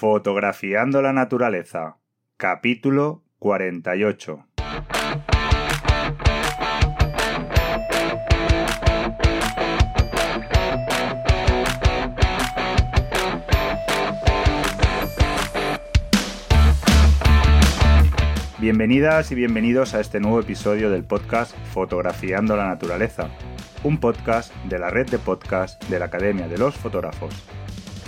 Fotografiando la naturaleza. Capítulo 48. Bienvenidas y bienvenidos a este nuevo episodio del podcast Fotografiando la Naturaleza, un podcast de la red de podcast de la Academia de los Fotógrafos.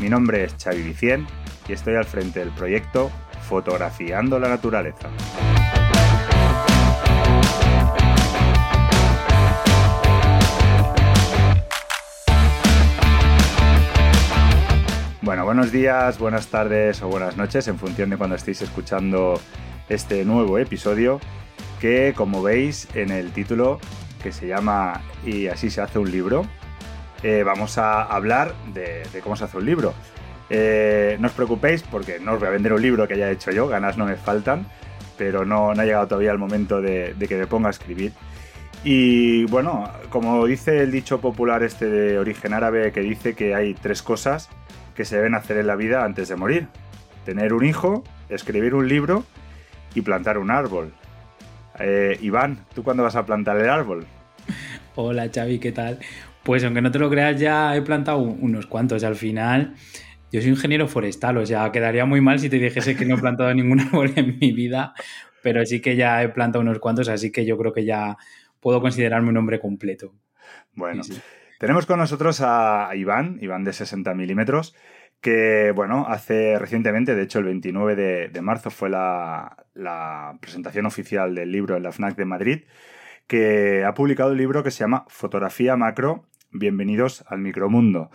Mi nombre es Xavi Vicien y estoy al frente del proyecto Fotografiando la Naturaleza. Bueno, buenos días, buenas tardes o buenas noches en función de cuando estéis escuchando este nuevo episodio que como veis en el título que se llama Y así se hace un libro, eh, vamos a hablar de, cómo se hace un libro. Eh, no os preocupéis porque no os voy a vender un libro que haya hecho yo, ganas no me faltan, pero no, ha llegado todavía el momento de, que me ponga a escribir. Y bueno, como dice el dicho popular este de origen árabe que dice que hay tres cosas que se deben hacer en la vida antes de morir. Tener un hijo, escribir un libro y plantar un árbol. Eh, Iván, ¿tú cuándo vas a plantar el árbol? Hola Xavi, ¿qué tal? Pues aunque no te lo creas, ya he plantado unos cuantos. Al final, yo soy ingeniero forestal, o sea, quedaría muy mal si te dijese que no he plantado ningún árbol en mi vida, pero sí que ya he plantado unos cuantos, así que yo creo que ya puedo considerarme un hombre completo. Bueno, tenemos con nosotros a Iván, Iván de 60 milímetros, que, bueno, hace recientemente, de hecho el 29 de, marzo fue la, la presentación oficial del libro en la FNAC de Madrid, que ha publicado un libro que se llama Fotografía Macro bienvenidos al micromundo.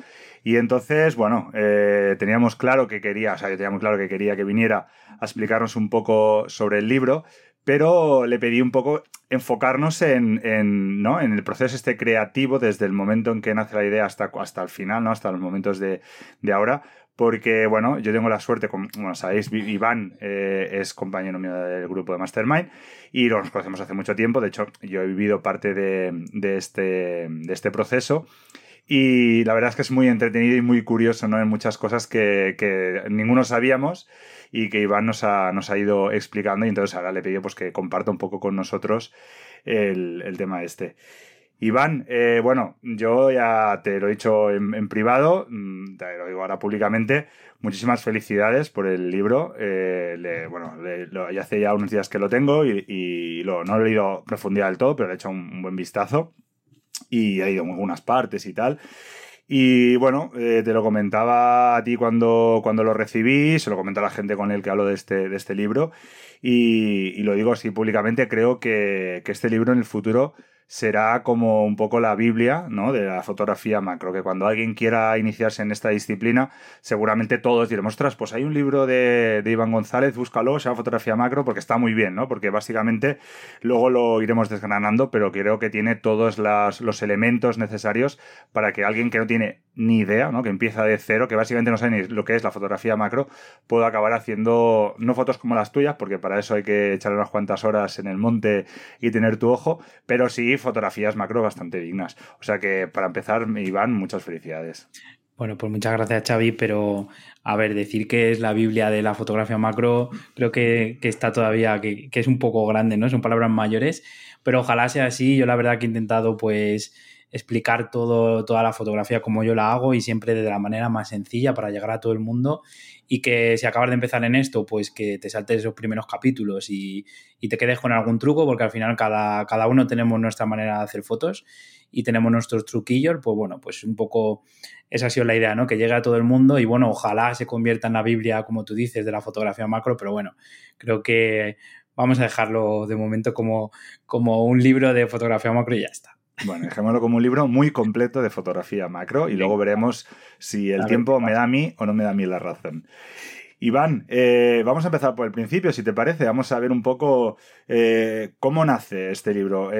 Y entonces, bueno, eh, teníamos claro que quería, o sea, yo teníamos claro que quería que viniera a explicarnos un poco sobre el libro, pero le pedí un poco enfocarnos en, en, ¿no? en el proceso este creativo desde el momento en que nace la idea hasta, hasta el final, ¿no? hasta los momentos de, de ahora, porque, bueno, yo tengo la suerte, como sabéis, Iván eh, es compañero mío del grupo de Mastermind y nos conocemos hace mucho tiempo, de hecho, yo he vivido parte de, este, de este proceso y la verdad es que es muy entretenido y muy curioso, ¿no? En muchas cosas que, que ninguno sabíamos y que Iván nos ha, nos ha ido explicando y entonces ahora le pido pues, que comparta un poco con nosotros el, el tema este. Iván, eh, bueno, yo ya te lo he dicho en, privado, mm, te lo digo ahora públicamente. Muchísimas felicidades por el libro. Eh, bueno, ya hace ya unos días que lo tengo y, lo, no lo he leído profundidad del todo, pero le he hecho un, buen vistazo y he ido algunas partes y tal. Y bueno, eh, te lo comentaba a ti cuando, cuando lo recibí, se lo comenta a la gente con el que hablo de este, de este libro. Y, lo digo así públicamente, creo que, que este libro en el futuro será como un poco la Biblia ¿no? de la fotografía macro, que cuando alguien quiera iniciarse en esta disciplina, seguramente todos diremos, ostras, pues hay un libro de, de Iván González, búscalo, sea fotografía macro, porque está muy bien, ¿no? Porque básicamente luego lo iremos desgranando, pero creo que tiene todos los elementos necesarios para que alguien que no tiene ni idea, ¿no? que empieza de cero, que básicamente no sabe ni lo que es la fotografía macro, pueda acabar haciendo no fotos como las tuyas, porque para eso hay que echar unas cuantas horas en el monte y tener tu ojo, pero sí fotografías macro bastante dignas. O sea que para empezar, Iván, muchas felicidades. Bueno, pues muchas gracias Xavi, pero a ver, decir que es la Biblia de la fotografía macro, creo que, está todavía, que, que, es un poco grande, ¿no? Son palabras mayores, pero ojalá sea así. Yo la verdad que he intentado pues explicar todo, toda la fotografía como yo la hago y siempre de la manera más sencilla para llegar a todo el mundo y que si acabas de empezar en esto, pues que te saltes esos primeros capítulos y, te quedes con algún truco, porque al final cada, cada uno tenemos nuestra manera de hacer fotos y tenemos nuestros truquillos, pues bueno, pues un poco esa ha sido la idea, ¿no? Que llegue a todo el mundo y bueno, ojalá se convierta en la Biblia, como tú dices, de la fotografía macro, pero bueno, creo que vamos a dejarlo de momento como, como un libro de fotografía macro y ya está. Bueno, dejémoslo como un libro muy completo de fotografía macro y luego veremos si el tiempo me da a mí o no me da a mí la razón. Iván, eh, vamos a empezar por el principio, si te parece. Vamos a ver un poco eh, cómo nace este libro.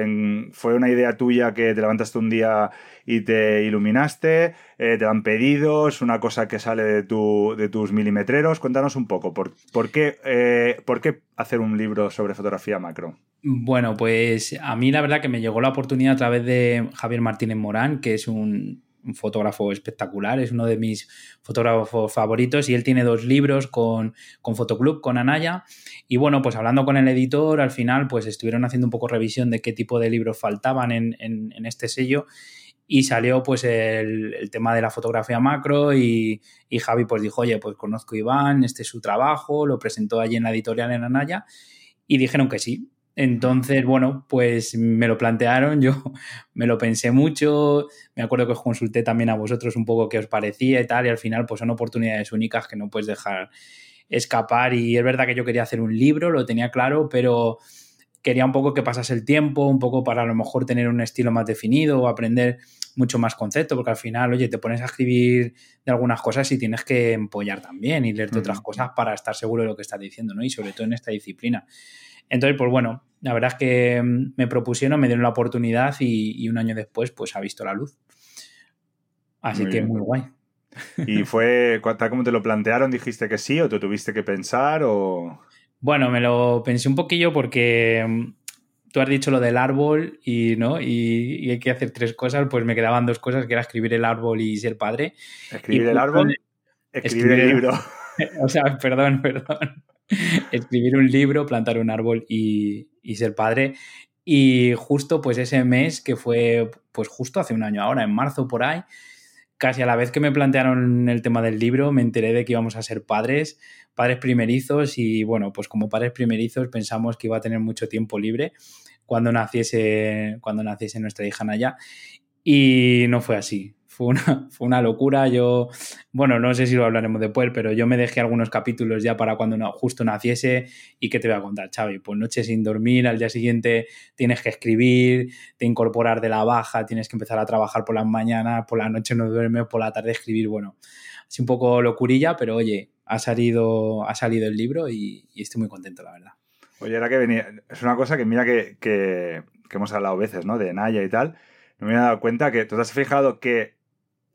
¿Fue una idea tuya que te levantaste un día y te iluminaste? Eh, ¿Te han pedido? ¿Es una cosa que sale de, tu, de tus milimetreros? Cuéntanos un poco, ¿por, por, qué, ¿por qué hacer un libro sobre fotografía macro? Bueno, pues a mí la verdad que me llegó la oportunidad a través de Javier Martínez Morán, que es un fotógrafo espectacular, es uno de mis fotógrafos favoritos y él tiene dos libros con, con Fotoclub, con Anaya. Y bueno, pues hablando con el editor, al final pues estuvieron haciendo un poco revisión de qué tipo de libros faltaban en, en, este sello y salió pues el, el, tema de la fotografía macro y, y, Javi pues dijo, oye, pues conozco a Iván, este es su trabajo, lo presentó allí en la editorial en Anaya y dijeron que sí. Entonces, bueno, pues me lo plantearon, yo me lo pensé mucho, me acuerdo que os consulté también a vosotros un poco qué os parecía y tal, y al final pues son oportunidades únicas que no puedes dejar escapar. Y es verdad que yo quería hacer un libro, lo tenía claro, pero quería un poco que pasase el tiempo, un poco para a lo mejor tener un estilo más definido o aprender mucho más concepto, porque al final, oye, te pones a escribir de algunas cosas y tienes que empollar también y leerte otras cosas para estar seguro de lo que estás diciendo, ¿no? Y sobre todo en esta disciplina. Entonces, pues bueno, la verdad es que mm, me propusieron, me dieron la oportunidad y, un año después, pues ha visto la luz. Así que muy guay. ¿Y fue tal como te lo plantearon? ¿Dijiste que sí o tú tuviste que pensar o...? Bueno, me lo pensé un poquillo porque mm, tú has dicho lo del árbol y, ¿no? Y, hay que hacer tres cosas, pues me quedaban dos cosas, que era escribir el árbol y ser padre. ¿Escribir el árbol? Escribir, el libro. O sea, perdón, perdón. escribir un libro, plantar un árbol y, ser padre. Y justo pues ese mes, que fue pues justo hace un año ahora, en marzo por ahí, casi a la vez que me plantearon el tema del libro, me enteré de que íbamos a ser padres, padres primerizos y bueno, pues como padres primerizos pensamos que iba a tener mucho tiempo libre cuando naciese, cuando naciese nuestra hija Naya y no fue así fue una, fue una locura. Yo, bueno, no sé si lo hablaremos después, pero yo me dejé algunos capítulos ya para cuando justo naciese. ¿Y qué te voy a contar, Xavi? Pues noche sin dormir, al día siguiente tienes que escribir, te incorporar de la baja, tienes que empezar a trabajar por las mañanas, por la noche no duermes, por la tarde escribir. Bueno, es un poco locurilla, pero oye, ha salido, ha salido el libro y, estoy muy contento, la verdad. Oye, era que venía, es una cosa que mira que, que, que hemos hablado veces, ¿no? De Naya y tal. No me he dado cuenta que tú te has fijado que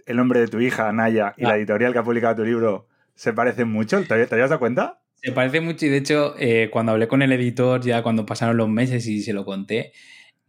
el nombre de tu hija, Naya, y la ah. editorial que ha publicado tu libro se parecen mucho. ¿Te, habías dado cuenta? Se parece mucho y de hecho eh, cuando hablé con el editor, ya cuando pasaron los meses y se lo conté,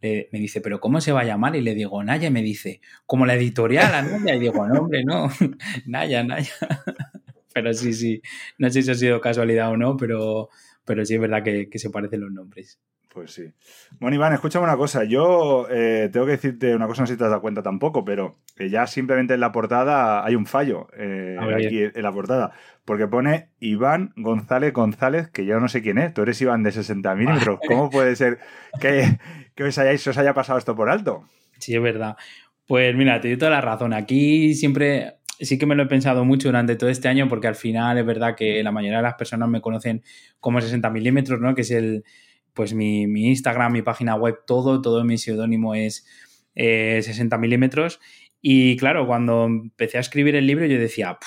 me dice, ¿pero cómo se va a llamar? Y le digo, Naya, me dice, como la editorial, Naya. Y digo, no, hombre, no, Naya, Naya. pero sí, sí, no sé si ha sido casualidad o no, pero, pero sí es verdad que se parecen los nombres. Pues sí. Bueno, Iván, escúchame una cosa. Yo eh, tengo que decirte una cosa, no sé si te has dado cuenta tampoco, pero ya simplemente en la portada hay un fallo eh, aquí en la portada. Porque pone Iván González González, que yo no sé quién es. Tú eres Iván de 60 milímetros. ¿Cómo puede ser que, que os, hayáis, os haya pasado esto por alto? Sí, es verdad. Pues mira, te doy toda la razón. Aquí siempre sí que me lo he pensado mucho durante todo este año porque al final es verdad que la mayoría de las personas me conocen como 60 milímetros, ¿no? Que es el, pues mi, Instagram, mi página web, todo, todo mi seudónimo es 60 eh, milímetros. Y claro, cuando empecé a escribir el libro yo decía,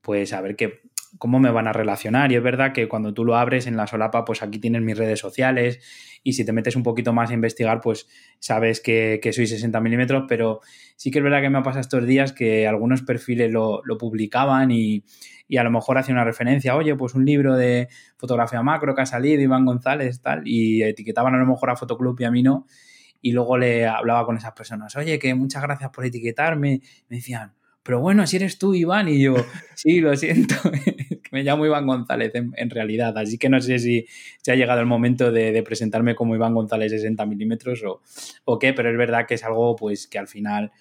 pues a ver qué, cómo me van a relacionar. Y es verdad que cuando tú lo abres en la solapa, pues aquí tienes mis redes sociales y si te metes un poquito más a investigar, pues sabes que, soy 60 milímetros, pero sí que es verdad que me ha pasado estos días que algunos perfiles lo, publicaban y, y, a lo mejor hacía una referencia, oye, pues un libro de fotografía macro que ha salido, Iván González, tal, y etiquetaban a lo mejor a Fotoclub y a mí no. Y luego le hablaba con esas personas, oye, que muchas gracias por etiquetarme. Me decían, pero bueno, si eres tú, Iván, y yo, sí, lo siento, me llamo Iván González en, realidad, así que no sé si, se ha llegado el momento de, presentarme como Iván González 60 milímetros o, o, qué, pero es verdad que es algo pues que al final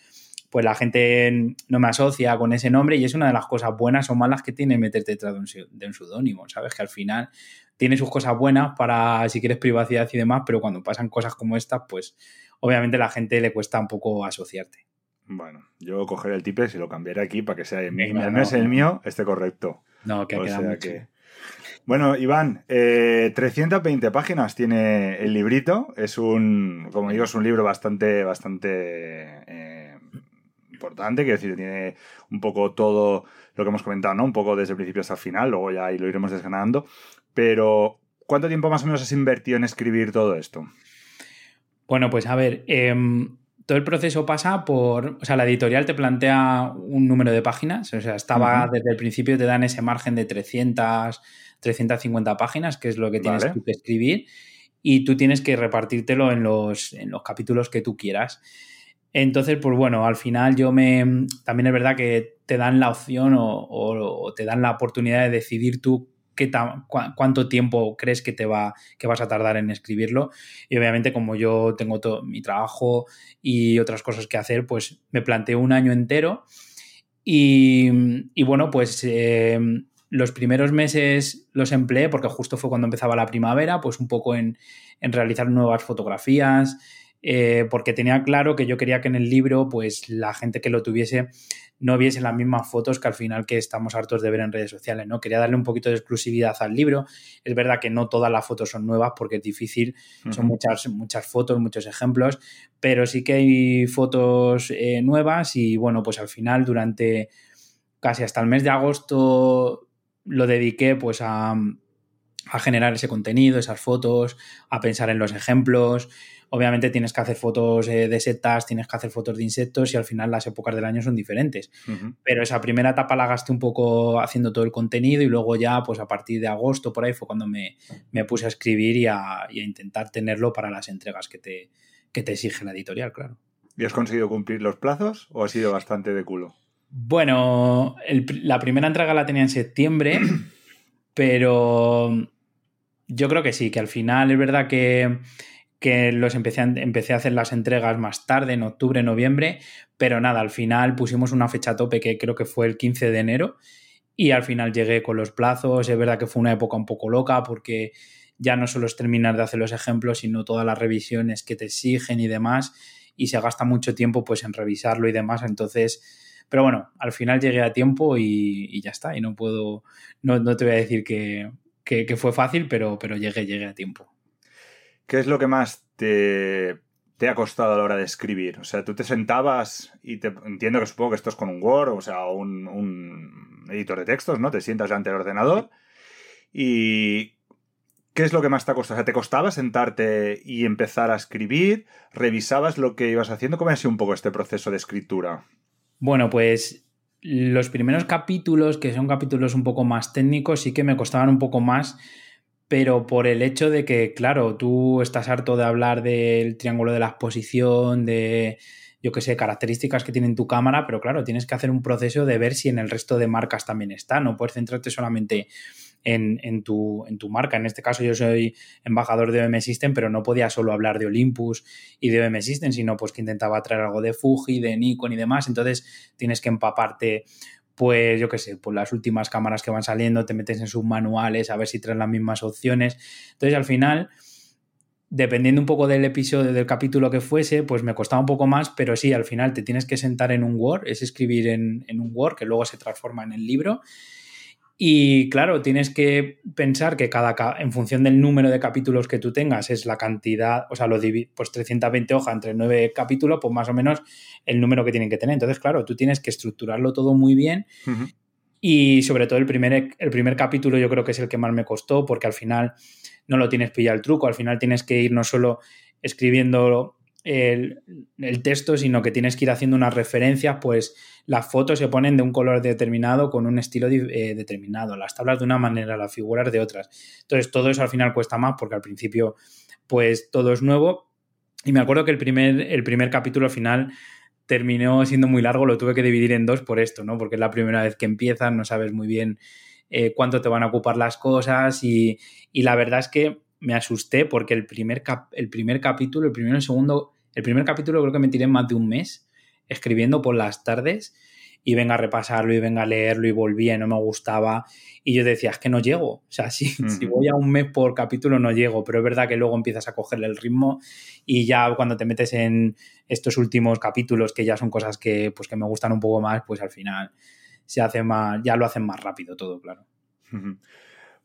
pues la gente no me asocia con ese nombre y es una de las cosas buenas o malas que tiene meterte detrás de un, de un pseudónimo, ¿sabes? Que al final tiene sus cosas buenas para si quieres privacidad y demás, pero cuando pasan cosas como estas, pues obviamente a la gente le cuesta un poco asociarte. Bueno, yo cogeré el tipe y lo cambiaré aquí para que sea el mío. No, es el mío, esté correcto. No, que ha quedado Bueno, Iván, 320 eh, páginas tiene el librito. Es un, como digo, es un libro bastante, bastante eh, importante. Quiero decir, tiene un poco todo lo que hemos comentado, ¿no? Un poco desde el principio hasta el final, luego ya ahí lo iremos desganando. Pero, ¿cuánto tiempo más o menos has invertido en escribir todo esto? Bueno, pues a ver, em, todo el proceso pasa por, o sea, la editorial te plantea un número de páginas, o sea, estaba desde el principio te dan ese margen de 300, 350 páginas, que es lo que tienes que escribir, y tú tienes que repartírtelo en los, en los capítulos que tú quieras. Entonces, pues bueno, al final yo me... También es verdad que te dan la opción o, te dan la oportunidad de decidir tú qué cuánto tiempo crees que te va que vas a tardar en escribirlo. Y obviamente como yo tengo todo mi trabajo y otras cosas que hacer pues me planteo un año entero. Y, bueno pues eh, los primeros meses los empleé porque justo fue cuando empezaba la primavera pues un poco en, en realizar nuevas fotografías eh, porque tenía claro que yo quería que en el libro, pues la gente que lo tuviese no viese las mismas fotos que al final que estamos hartos de ver en redes sociales, ¿no? Quería darle un poquito de exclusividad al libro. Es verdad que no todas las fotos son nuevas porque es difícil, son muchas, muchas fotos, muchos ejemplos, pero sí que hay fotos eh, nuevas y bueno, pues al final durante casi hasta el mes de agosto lo dediqué pues a, a generar ese contenido, esas fotos, a pensar en los ejemplos, obviamente tienes que hacer fotos eh, de setas, tienes que hacer fotos de insectos y al final las épocas del año son diferentes. Pero esa primera etapa la gasté un poco haciendo todo el contenido y luego ya, pues a partir de agosto por ahí fue cuando me, puse a escribir y a, intentar tenerlo para las entregas que te, te exige la editorial, claro. ¿Y has conseguido cumplir los plazos o ha sido bastante de culo? Bueno, la primera entrega la tenía en septiembre, pero yo creo que sí, que al final es verdad que que los empecé a, empecé a hacer las entregas más tarde, en octubre, noviembre, pero nada, al final pusimos una fecha tope que creo que fue el 15 de enero y al final llegué con los plazos, es verdad que fue una época un poco loca porque ya no solo es terminar de hacer los ejemplos, sino todas las revisiones que te exigen y demás, y se gasta mucho tiempo pues en revisarlo y demás, entonces, pero bueno, al final llegué a tiempo y, ya está, y no puedo, no, no te voy a decir que, que, fue fácil, pero, pero llegué, llegué a tiempo. ¿Qué es lo que más te, ha costado a la hora de escribir? O sea, tú te sentabas y te entiendo que supongo que esto es con un Word, o sea, un, un editor de textos, ¿no? Te sientas delante del ordenador y ¿Qué es lo que más te ha costado? O sea, ¿te costaba sentarte y empezar a escribir? ¿Revisabas lo que ibas haciendo? ¿Cómo ha sido un poco este proceso de escritura? Bueno, pues los primeros capítulos, que son capítulos un poco más técnicos, sí que me costaban un poco más pero por el hecho de que, claro, tú estás harto de hablar del triángulo de la exposición, de, yo qué sé, características que tiene tu cámara, pero claro, tienes que hacer un proceso de ver si en el resto de marcas también está, no puedes centrarte solamente en, tu, en tu marca. En este caso yo soy embajador de OM System, pero no podía solo hablar de Olympus y de OM System, sino pues que intentaba traer algo de Fuji, de Nikon y demás, entonces tienes que empaparte pues yo qué sé, pues las últimas cámaras que van saliendo, te metes en sus manuales a ver si traen las mismas opciones. Entonces al final, dependiendo un poco del episodio, del capítulo que fuese, pues me costaba un poco más, pero sí, al final te tienes que sentar en un Word, es escribir en, en un Word que luego se transforma en el libro y claro, tienes que pensar que cada en función del número de capítulos que tú tengas es la cantidad, o sea, lo pues 320 hojas entre 9 capítulos, pues más o menos el número que tienen que tener. Entonces, claro, tú tienes que estructurarlo todo muy bien. Y sobre todo el primer, el primer capítulo yo creo que es el que más me costó porque al final no lo tienes pillado el truco, al final tienes que ir no solo escribiendo el, texto, sino que tienes que ir haciendo unas referencias, pues las fotos se ponen de un color determinado con un estilo eh, determinado, las tablas de una manera, las figuras de otras. Entonces todo eso al final cuesta más porque al principio pues todo es nuevo. Y me acuerdo que el primer, el primer capítulo al final terminó siendo muy largo, lo tuve que dividir en dos por esto, ¿no? Porque es la primera vez que empiezas, no sabes muy bien eh, cuánto te van a ocupar las cosas y, y la verdad es que me asusté porque el primer, el primer capítulo, el primero y el segundo, el primer capítulo creo que me tiré más de un mes escribiendo por las tardes y venga a repasarlo y venga a leerlo y volvía y no me gustaba. Y yo decía, es que no llego. O sea, si, si voy a un mes por capítulo no llego, pero es verdad que luego empiezas a cogerle el ritmo y ya cuando te metes en estos últimos capítulos, que ya son cosas que, pues, que me gustan un poco más, pues al final se hace más, ya lo hacen más rápido todo, claro.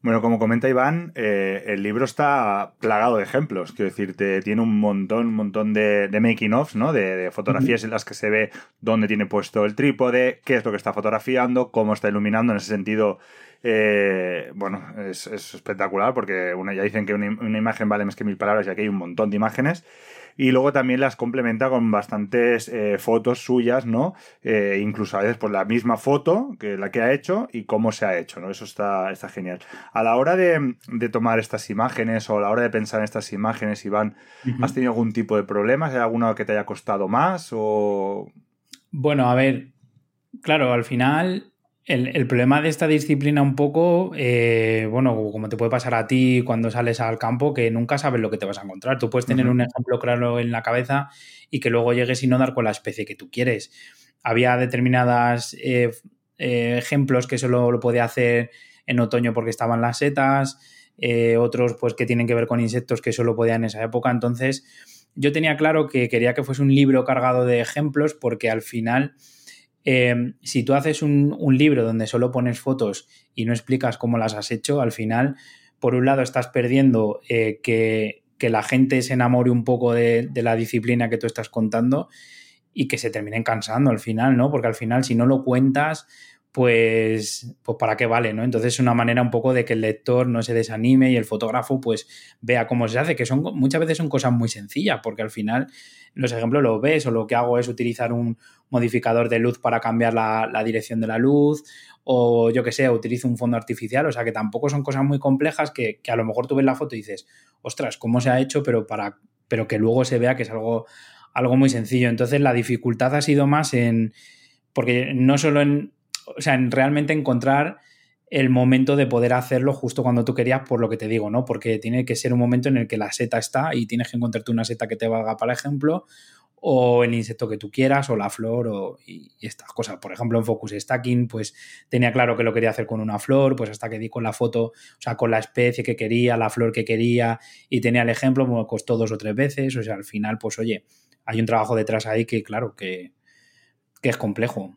Bueno, como comenta Iván, eh, el libro está plagado de ejemplos. Quiero decirte, tiene un montón, un montón de, making offs, ¿no? De, fotografías en las que se ve dónde tiene puesto el trípode, qué es lo que está fotografiando, cómo está iluminando. En ese sentido, eh, bueno, es, espectacular porque una, ya dicen que una, una, imagen vale más que mil palabras y aquí hay un montón de imágenes y luego también las complementa con bastantes eh, fotos suyas, ¿no? Eh, incluso a veces por la misma foto que la que ha hecho y cómo se ha hecho, ¿no? Eso está, está genial. A la hora de, tomar estas imágenes o a la hora de pensar en estas imágenes, Iván, ¿has tenido algún tipo de problemas? ¿Hay alguna que te haya costado más o...? Bueno, a ver, claro, al final el, problema de esta disciplina un poco, eh, bueno, como te puede pasar a ti cuando sales al campo, que nunca sabes lo que te vas a encontrar. Tú puedes tener un ejemplo claro en la cabeza y que luego llegues y no dar con la especie que tú quieres. Había determinados eh, eh, ejemplos que solo lo podía hacer en otoño porque estaban las setas, otros pues que tienen que ver con insectos que solo podía en esa época. Entonces, yo tenía claro que quería que fuese un libro cargado de ejemplos porque al final Em, si tú haces un, libro donde solo pones fotos y no explicas cómo las has hecho, al final, por un lado, estás perdiendo eh, que, la gente se enamore un poco de, la disciplina que tú estás contando y que se terminen cansando al final, ¿no? Porque al final, si no lo cuentas, pues, pues para qué vale, ¿no? Entonces es una manera un poco de que el lector no se desanime y el fotógrafo pues vea cómo se hace, que son muchas veces son cosas muy sencillas, porque al final los ejemplos los ves o lo que hago es utilizar un modificador de luz para cambiar la, dirección de la luz o yo que sé, utilizo un fondo artificial, o sea que tampoco son cosas muy complejas que, a lo mejor tú ves la foto y dices, ostras, ¿cómo se ha hecho? Pero, para, pero que luego se vea que es algo, algo muy sencillo. Entonces la dificultad ha sido más en, porque no solo en o sea, en realmente encontrar el momento de poder hacerlo justo cuando tú querías, por lo que te digo, ¿no? Porque tiene que ser un momento en el que la seta está y tienes que encontrarte una seta que te valga para ejemplo, o el insecto que tú quieras, o la flor, o, y, estas cosas. Por ejemplo, en Focus Stacking, pues tenía claro que lo quería hacer con una flor, pues hasta que di con la foto, o sea, con la especie que quería, la flor que quería, y tenía el ejemplo, me costó dos o tres veces, o sea, al final, pues oye, hay un trabajo detrás ahí que, claro, que, que es complejo.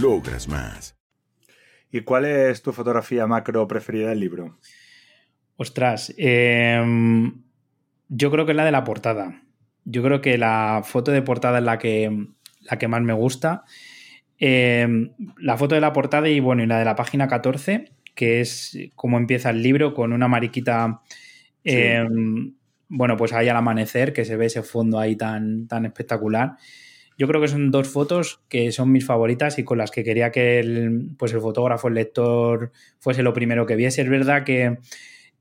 logras más. ¿Y cuál es tu fotografía macro preferida del libro? Ostras, em, yo creo que es la de la portada. Yo creo que la foto de portada es la que, la que más me gusta. Em, la foto de la portada y bueno, y la de la página 14, que es como empieza el libro con una mariquita, em, bueno, pues ahí al amanecer, que se ve ese fondo ahí tan, tan espectacular. Yo creo que son dos fotos que son mis favoritas y con las que quería que el, pues el fotógrafo, el lector, fuese lo primero que viese. Es verdad que,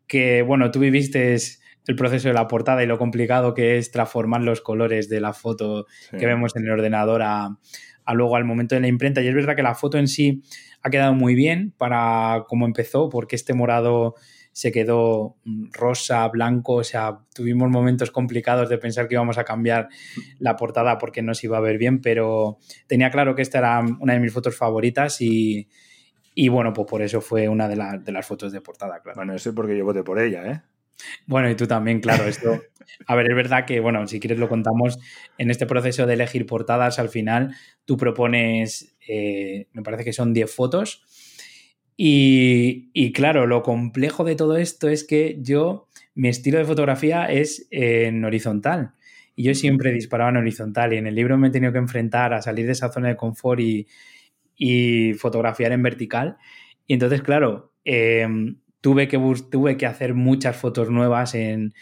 que, bueno, tú viviste el proceso de la portada y lo complicado que es transformar los colores de la foto que vemos en el ordenador a, a, luego al momento de la imprenta. Y es verdad que la foto en sí ha quedado muy bien para cómo empezó, porque este morado se quedó mm, rosa, blanco, o sea, tuvimos momentos complicados de pensar que íbamos a cambiar la portada porque no se iba a ver bien, pero tenía claro que esta era una de mis fotos favoritas y, bueno, pues por eso fue una de, las fotos de portada, claro. Bueno, eso es porque yo voté por ella, ¿eh? Bueno, y tú también, claro. Esto, a ver, es verdad que, bueno, si quieres lo contamos, en este proceso de elegir portadas, al final tú propones, eh, me parece que son 10 fotos y, claro, lo complejo de todo esto es que yo, mi estilo de fotografía es en horizontal. Y yo siempre disparaba en horizontal y en el libro me he tenido que enfrentar a salir de esa zona de confort y, fotografiar en vertical. Y entonces, claro, em, tuve, que tuve que hacer muchas fotos nuevas en,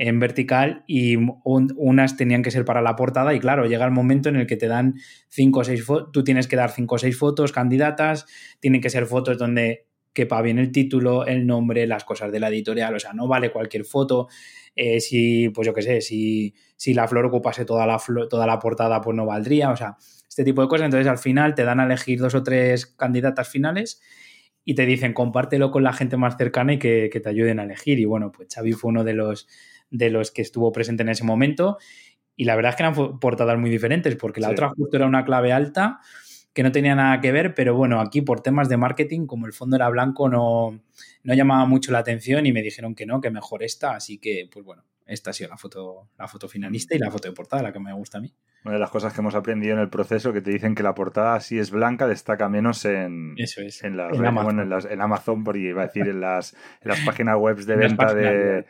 en vertical y unas tenían que ser para la portada y claro, llega el momento en el que te dan cinco o seis fotos, tú tienes que dar cinco o seis fotos candidatas, tienen que ser fotos donde quepa bien el título, el nombre, las cosas de la editorial, o sea, no vale cualquier foto, eh, si, pues yo qué sé, si, si la flor ocupase toda la, toda la portada, pues no valdría, o sea, este tipo de cosas, entonces al final te dan a elegir dos o tres candidatas finales y te dicen compártelo con la gente más cercana y que, te ayuden a elegir. Y bueno, pues Xavi fue uno de los, de los que estuvo presente en ese momento. Y la verdad es que eran portadas muy diferentes, porque la otra justo era una clave alta que no tenía nada que ver, pero bueno, aquí por temas de marketing, como el fondo era blanco, no, no llamaba mucho la atención y me dijeron que no, que mejor esta, así que pues bueno, esta ha sido la foto, la foto finalista y la foto de portada, la que me gusta a mí. Una de las cosas que hemos aprendido en el proceso que te dicen que la portada si es blanca destaca menos en, Eso es. en, Amazon. en, Amazon, porque iba a decir en las, en las páginas web de venta de,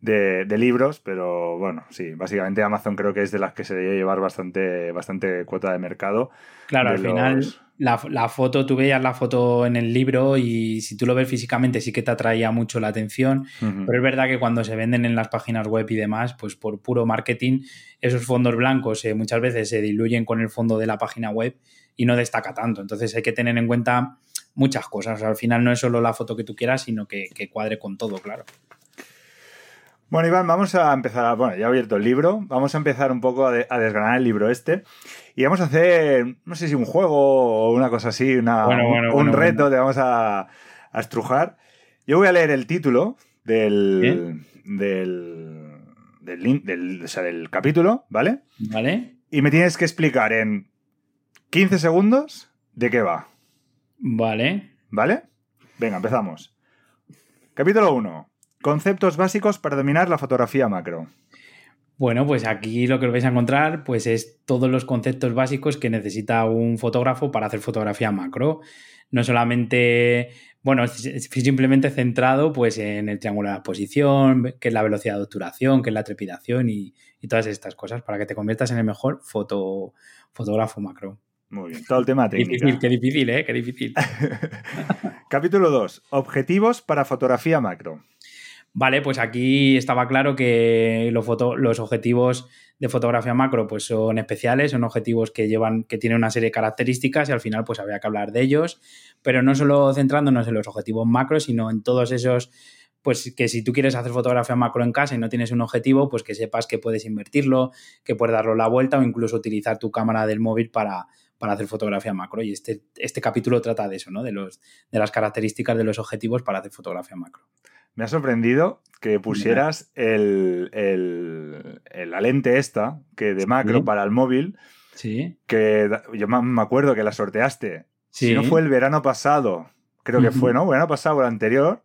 de, libros, pero bueno, sí, básicamente Amazon creo que es de las que se debe llevar bastante, bastante cuota de mercado. Claro, al final la, la, foto, tú veías la foto en el libro y si tú lo ves físicamente sí que te atraía mucho la atención, pero es verdad que cuando se venden en las páginas web y demás, pues por puro marketing, esos fondos blancos eh, muchas veces se diluyen con el fondo de la página web y no destaca tanto. Entonces hay que tener en cuenta muchas cosas. al final no es solo la foto que tú quieras, sino que, que cuadre con todo, claro. Bueno, Iván, vamos a empezar. Bueno, ya he abierto el libro. Vamos a empezar un poco a, desgranar el libro este. Y vamos a hacer, no sé si un juego o una cosa así, una, un, reto, te vamos a, estrujar. Yo voy a leer el título del, del, del, o sea, del capítulo, ¿vale? Vale. Y me tienes que explicar en 15 segundos de qué va. Vale. ¿Vale? Venga, empezamos. Capítulo 1. Conceptos básicos para dominar la fotografía macro. Bueno, pues aquí lo que vais a encontrar pues es todos los conceptos básicos que necesita un fotógrafo para hacer fotografía macro. No solamente, bueno, simplemente centrado pues en el triángulo de la exposición, que es la velocidad de obturación, que es la trepidación y, todas estas cosas para que te conviertas en el mejor foto, fotógrafo macro. Muy bien, todo el tema técnico. Difícil, qué difícil, ¿eh? Qué difícil. Capítulo 2. Objetivos para fotografía macro. Vale, pues aquí estaba claro que los, los objetivos de fotografía macro pues son especiales, son objetivos que llevan, que tienen una serie de características y al final pues había que hablar de ellos, pero no solo centrándonos en los objetivos macro, sino en todos esos, pues que si tú quieres hacer fotografía macro en casa y no tienes un objetivo, pues que sepas que puedes invertirlo, que puedes darlo la vuelta o incluso utilizar tu cámara del móvil para, para hacer fotografía macro. Y este, este capítulo trata de eso, ¿no? De, los, de las características de los objetivos para hacer fotografía macro. Me ha sorprendido que pusieras el, la lente esta, que de macro para el móvil. Sí. Que yo me acuerdo que la sorteaste. Si no fue el verano pasado, creo que fue, ¿no? Verano pasado o el anterior.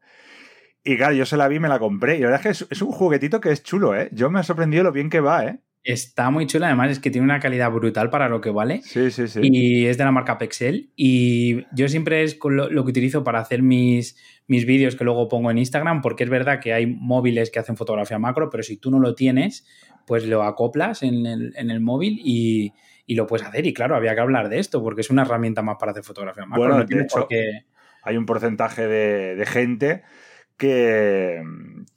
Y claro, yo se la vi y me la compré. Y la verdad es que es, un juguetito que es chulo, ¿eh? Yo me ha sorprendido lo bien que va, ¿eh? Está muy chula, además es que tiene una calidad brutal para lo que vale. Sí, sí, sí. Y es de la marca Pexel. Y yo siempre es lo, lo que utilizo para hacer mis, mis vídeos que luego pongo en Instagram, porque es verdad que hay móviles que hacen fotografía macro, pero si tú no lo tienes, pues lo acoplas en el, móvil y, lo puedes hacer. Y claro, había que hablar de esto, porque es una herramienta más para hacer fotografía macro. Bueno, de hecho, hay un porcentaje de, de gente que,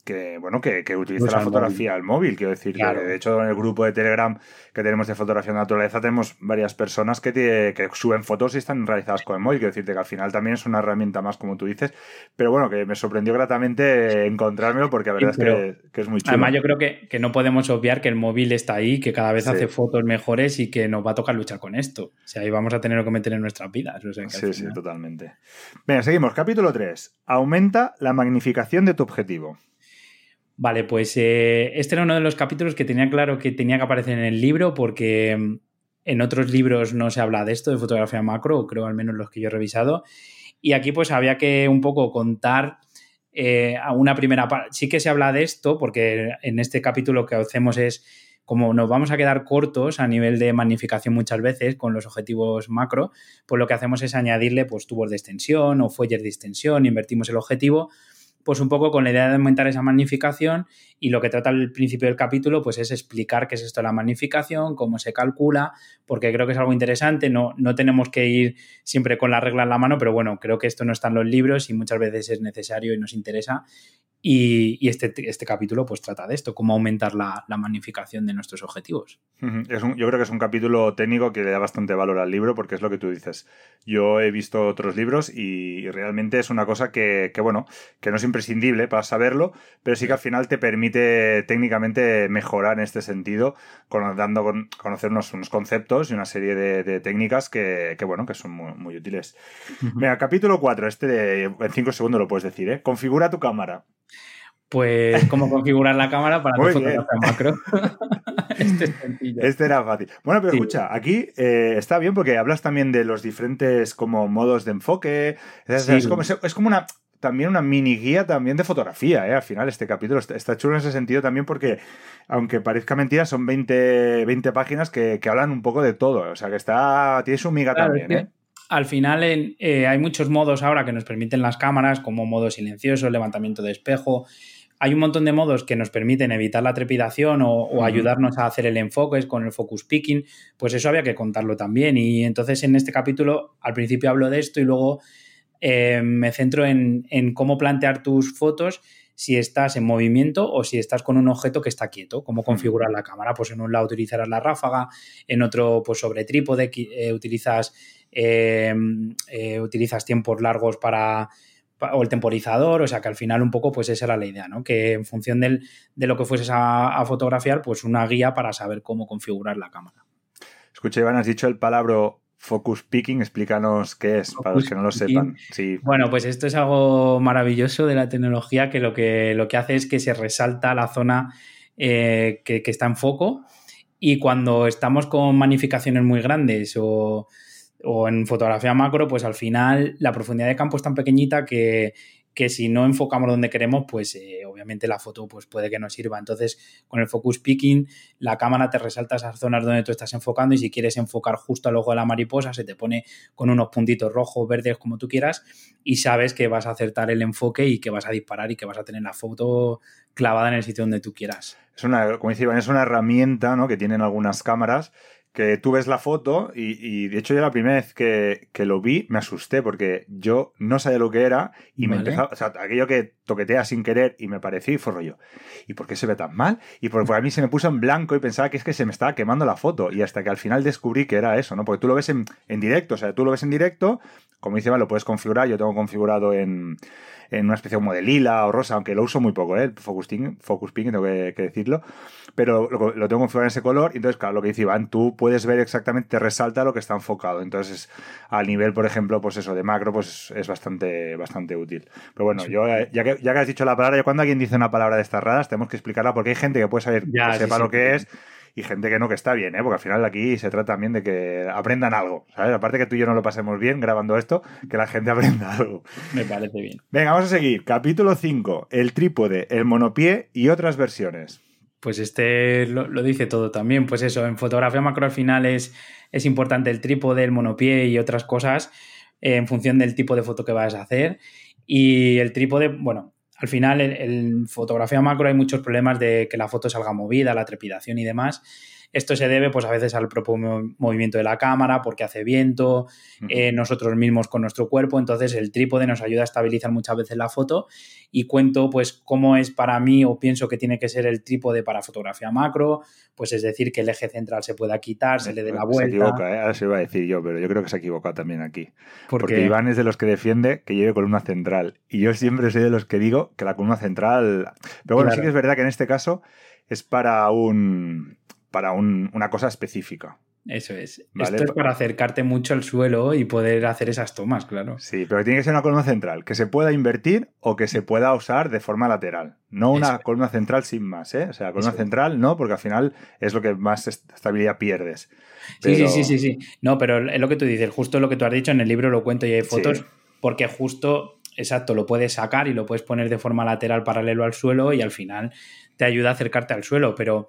que bueno, que, que utiliza la fotografía al móvil. Quiero decir, que de hecho en el grupo de Telegram que tenemos de fotografía de naturaleza tenemos varias personas que, que suben fotos y están realizadas con el móvil. Quiero decirte que al final también es una herramienta más, como tú dices. Pero bueno, que me sorprendió gratamente encontrármelo porque la verdad es que, es muy chulo. Además, yo creo que, que, no podemos obviar que el móvil está ahí, que cada vez hace fotos mejores y que nos va a tocar luchar con esto. O sea, ahí vamos a tener que meter en nuestras vidas. sí, sí, totalmente. Venga, seguimos. Capítulo 3. Aumenta la magnificación de tu objetivo. Vale, pues eh, este era uno de los capítulos que tenía claro que tenía que aparecer en el libro porque mm, en otros libros no se habla de esto, de fotografía macro, creo al menos los que yo he revisado. Y aquí pues había que un poco contar eh, a una primera parte. Sí que se habla de esto porque en este capítulo lo que hacemos es como nos vamos a quedar cortos a nivel de magnificación muchas veces con los objetivos macro, pues lo que hacemos es añadirle pues tubos de extensión o fuelles de extensión, invertimos el objetivo pues un poco con la idea de aumentar esa magnificación y lo que trata el principio del capítulo pues es explicar qué es esto la magnificación, cómo se calcula, porque creo que es algo interesante, no, no tenemos que ir siempre con la regla en la mano, pero bueno, creo que esto no está en los libros y muchas veces es necesario y nos interesa. Y, este, este, capítulo pues trata de esto, cómo aumentar la, magnificación de nuestros objetivos. Es yo creo que es un capítulo técnico que le da bastante valor al libro porque es lo que tú dices. Yo he visto otros libros y realmente es una cosa que, bueno, que no es imprescindible para saberlo, pero sí que al final te permite técnicamente mejorar en este sentido, dando con, conocer unos, conceptos y una serie de, técnicas que, bueno, que son muy, útiles. Venga, capítulo 4, este de, en 5 segundos lo puedes decir, ¿eh? Configura tu cámara. Pues cómo configurar la cámara para tu fotografía macro. este es sencillo. Este era fácil. Bueno, pero escucha, aquí eh, está bien porque hablas también de los diferentes como modos de enfoque. Es, como, es, como, una también una mini guía también de fotografía, ¿eh? Al final este capítulo está, chulo en ese sentido también porque, aunque parezca mentira, son 20, 20 páginas que, hablan un poco de todo. O sea que está, tiene su miga también, ¿eh? al final eh, hay muchos modos ahora que nos permiten las cámaras, como modo silencioso, levantamiento de espejo, hay un montón de modos que nos permiten evitar la trepidación o, ayudarnos a hacer el enfoque con el focus picking, pues eso había que contarlo también. Y entonces en este capítulo al principio hablo de esto y luego eh, me centro en, cómo plantear tus fotos si estás en movimiento o si estás con un objeto que está quieto, cómo configurar la cámara. Pues en un lado utilizarás la ráfaga, en otro pues sobre trípode eh, utilizas, eh, utilizas tiempos largos para o el temporizador, o sea que al final un poco pues esa era la idea, ¿no? Que en función del, de lo que fueses a, fotografiar, pues una guía para saber cómo configurar la cámara. Escucha, Iván, has dicho el palabra focus picking, explícanos qué es, para los que no lo sepan. Sí. Bueno, pues esto es algo maravilloso de la tecnología que lo que, lo que hace es que se resalta la zona eh, que, que está en foco y cuando estamos con magnificaciones muy grandes o o en fotografía macro, pues al final la profundidad de campo es tan pequeñita que, si no enfocamos donde queremos, pues eh, obviamente la foto pues puede que no sirva. Entonces, con el focus picking, la cámara te resalta esas zonas donde tú estás enfocando y si quieres enfocar justo al ojo de la mariposa, se te pone con unos puntitos rojos, verdes, como tú quieras, y sabes que vas a acertar el enfoque y que vas a disparar y que vas a tener la foto clavada en el sitio donde tú quieras. Es una, como decía es una herramienta ¿no? que tienen algunas cámaras que tú ves la foto y, de hecho yo la primera vez que, lo vi me asusté porque yo no sabía lo que era y me empezaba, o sea, aquello que toquetea sin querer y me pareció y fue rollo. ¿Y por qué se ve tan mal? Y por, a mí se me puso en blanco y pensaba que es que se me estaba quemando la foto y hasta que al final descubrí que era eso, ¿no? Porque tú lo ves en, en directo, o sea, tú lo ves en directo, como dice, lo puedes configurar, yo tengo configurado en en una especie como de lila o rosa, aunque lo uso muy poco, ¿eh? Focus, focus pink, tengo que, decirlo, pero lo, lo, tengo configurado en ese color, y entonces, claro, lo que dice Iván, tú puedes ver exactamente, te resalta lo que está enfocado, entonces, al nivel, por ejemplo, pues eso, de macro, pues es bastante, bastante útil. Pero bueno, yo, eh, ya que, ya que has dicho la palabra, yo cuando alguien dice una palabra de estas raras, tenemos que explicarla porque hay gente que puede saber, que sepa lo que es, y gente que no, que está bien, ¿eh? porque al final aquí se trata también de que aprendan algo, ¿sabes? Aparte que tú y yo no lo pasemos bien grabando esto, que la gente aprenda algo. Me parece bien. Venga, vamos a seguir. Capítulo 5, el trípode, el monopié y otras versiones. Pues este lo, dice todo también. Pues eso, en fotografía macro al final es, es importante el trípode, el monopié y otras cosas eh, en función del tipo de foto que vas a hacer. Y el trípode, bueno, al final, en, fotografía macro hay muchos problemas de que la foto salga movida, la trepidación y demás. Esto se debe, pues, a veces al propio movimiento de la cámara, porque hace viento, eh, nosotros mismos con nuestro cuerpo. Entonces, el trípode nos ayuda a estabilizar muchas veces la foto. Y cuento, pues, cómo es para mí o pienso que tiene que ser el trípode para fotografía macro. Pues, es decir, que el eje central se pueda quitar, se le dé la vuelta. Se equivoca, ¿eh? ahora se iba a decir yo, pero yo creo que se equivoca también aquí. Porque Iván es de los que defiende que lleve columna central. Y yo siempre soy de los que digo que la columna central. Pero bueno, sí que es verdad que en este caso es para un para una cosa específica. Eso es. Esto es para acercarte mucho al suelo y poder hacer esas tomas, claro. Sí, pero tiene que ser una columna central, que se pueda invertir o que se pueda usar de forma lateral. No una columna central sin más, ¿eh? O sea, columna central no, porque al final es lo que más estabilidad pierdes. Sí, sí, sí, sí, sí. No, pero es lo que tú dices, justo lo que tú has dicho, en el libro lo cuento y hay fotos, porque justo, exacto, lo puedes sacar y lo puedes poner de forma lateral paralelo al suelo y al final te ayuda a acercarte al suelo, pero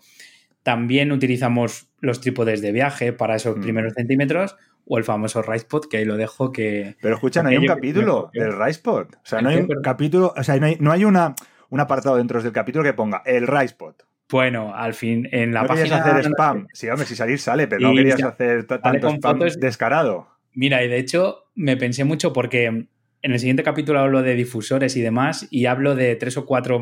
también utilizamos los trípodes de viaje para esos mm. primeros centímetros o el famoso RisePod, que ahí lo dejo que... Pero escucha, no hay un capítulo del RisePod. O sea, no hay un capítulo, o sea, no hay, no hay una, un apartado dentro del capítulo que ponga el RisePod. Bueno, al fin, en la ¿No página... querías hacer spam? Sí, hombre, si salir sale, pero no querías hacer tanto spam descarado. Mira, y de hecho me pensé mucho porque en el siguiente capítulo hablo de difusores y demás y hablo de tres o cuatro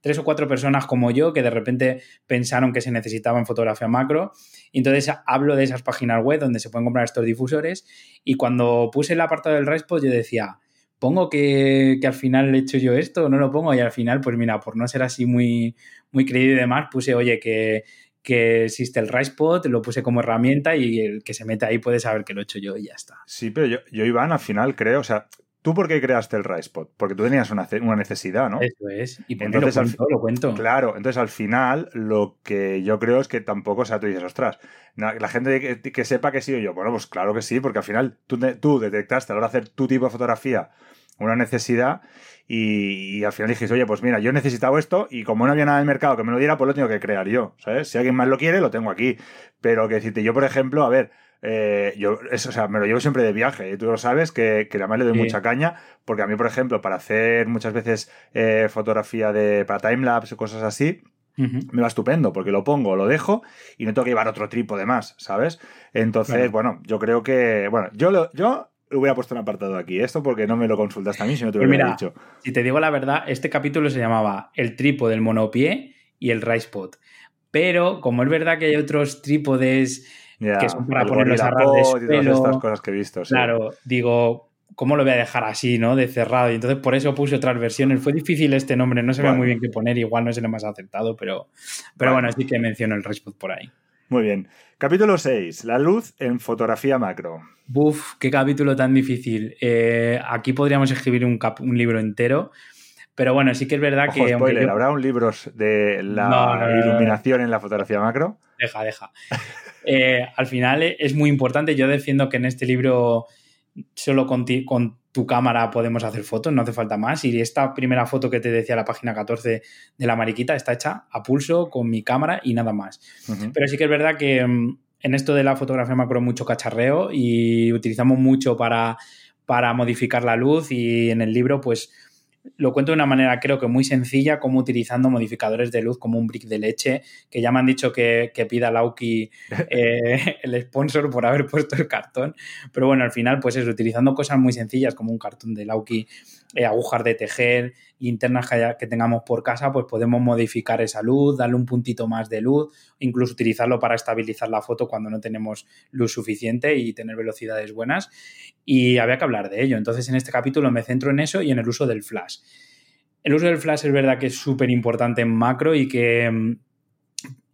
tres o cuatro personas como yo que de repente pensaron que se necesitaban fotografía macro. Y entonces hablo de esas páginas web donde se pueden comprar estos difusores. Y cuando puse el apartado del Ricepod yo decía pongo que, al final he hecho yo esto no lo pongo y al final pues mira por no ser así muy muy creído y demás puse oye que que existe el RisePod, lo puse como herramienta y el que se mete ahí puede saber que lo he hecho yo y ya está. Sí, pero yo, yo Iván, al final creo, o sea, ¿Tú por qué creaste el RisePod? Porque tú tenías una, necesidad, ¿no? Eso es. Y entonces, lo cuento, lo cuento. Claro, entonces al final lo que yo creo es que tampoco, o sea, tú dices, ostras, la gente que, sepa que sí o yo, bueno, pues claro que sí, porque al final tú, tú detectaste a la hora de hacer tu tipo de fotografía una necesidad y, al final dijiste, oye, pues mira, yo he necesitado esto y como no había nada en el mercado que me lo diera, pues lo tengo que crear yo, ¿sabes? Si alguien más lo quiere, lo tengo aquí. Pero que decirte, yo por ejemplo, a ver, eh, yo, eso, o sea, me lo llevo siempre de viaje y tú lo sabes que, que además le doy mucha caña porque a mí, por ejemplo, para hacer muchas veces eh, fotografía de, para timelapse o cosas así, me va estupendo porque lo pongo, lo dejo y no tengo que llevar otro trípode más, ¿sabes? Entonces, bueno, yo creo que, bueno, yo lo, yo hubiera puesto un apartado aquí, esto porque no me lo consultas también si no te lo pues hubiera dicho. Si te digo la verdad, este capítulo se llamaba El trípode del monopié y el rice pot. Pero como es verdad que hay otros trípodes que son para ponerlos a de todas estas cosas que he visto. Claro, digo, ¿cómo lo voy a dejar así, no? De cerrado. Y entonces por eso puse otras versiones. Fue difícil este nombre, no sabía muy bien qué poner, igual no es el más aceptado, pero, pero bueno, sí que menciono el Respot por ahí. Muy bien. Capítulo 6. La luz en fotografía macro. Buf, qué capítulo tan difícil. Eh, aquí podríamos escribir un, un libro entero. Pero bueno, sí que es verdad que. Spoiler, ¿habrá un libro de la iluminación en la fotografía macro? Deja, deja. Eh, al final es muy importante. Yo defiendo que en este libro solo con, con, tu cámara podemos hacer fotos, no hace falta más. Y esta primera foto que te decía la página 14 de la mariquita está hecha a pulso con mi cámara y nada más. Pero sí que es verdad que mm, en esto de la fotografía macro mucho cacharreo y utilizamos mucho para, para modificar la luz y en el libro pues lo cuento de una manera creo que muy sencilla, como utilizando modificadores de luz como un brick de leche, que ya me han dicho que, que pida Lauki eh, el sponsor por haber puesto el cartón. Pero bueno, al final, pues es utilizando cosas muy sencillas como un cartón de Lauki, eh, agujas de tejer, linternas que, tengamos por casa, pues podemos modificar esa luz, darle un puntito más de luz, incluso utilizarlo para estabilizar la foto cuando no tenemos luz suficiente y tener velocidades buenas. Y había que hablar de ello. Entonces, en este capítulo me centro en eso y en el uso del flash. El uso del flash es verdad que es súper importante en macro y que mm,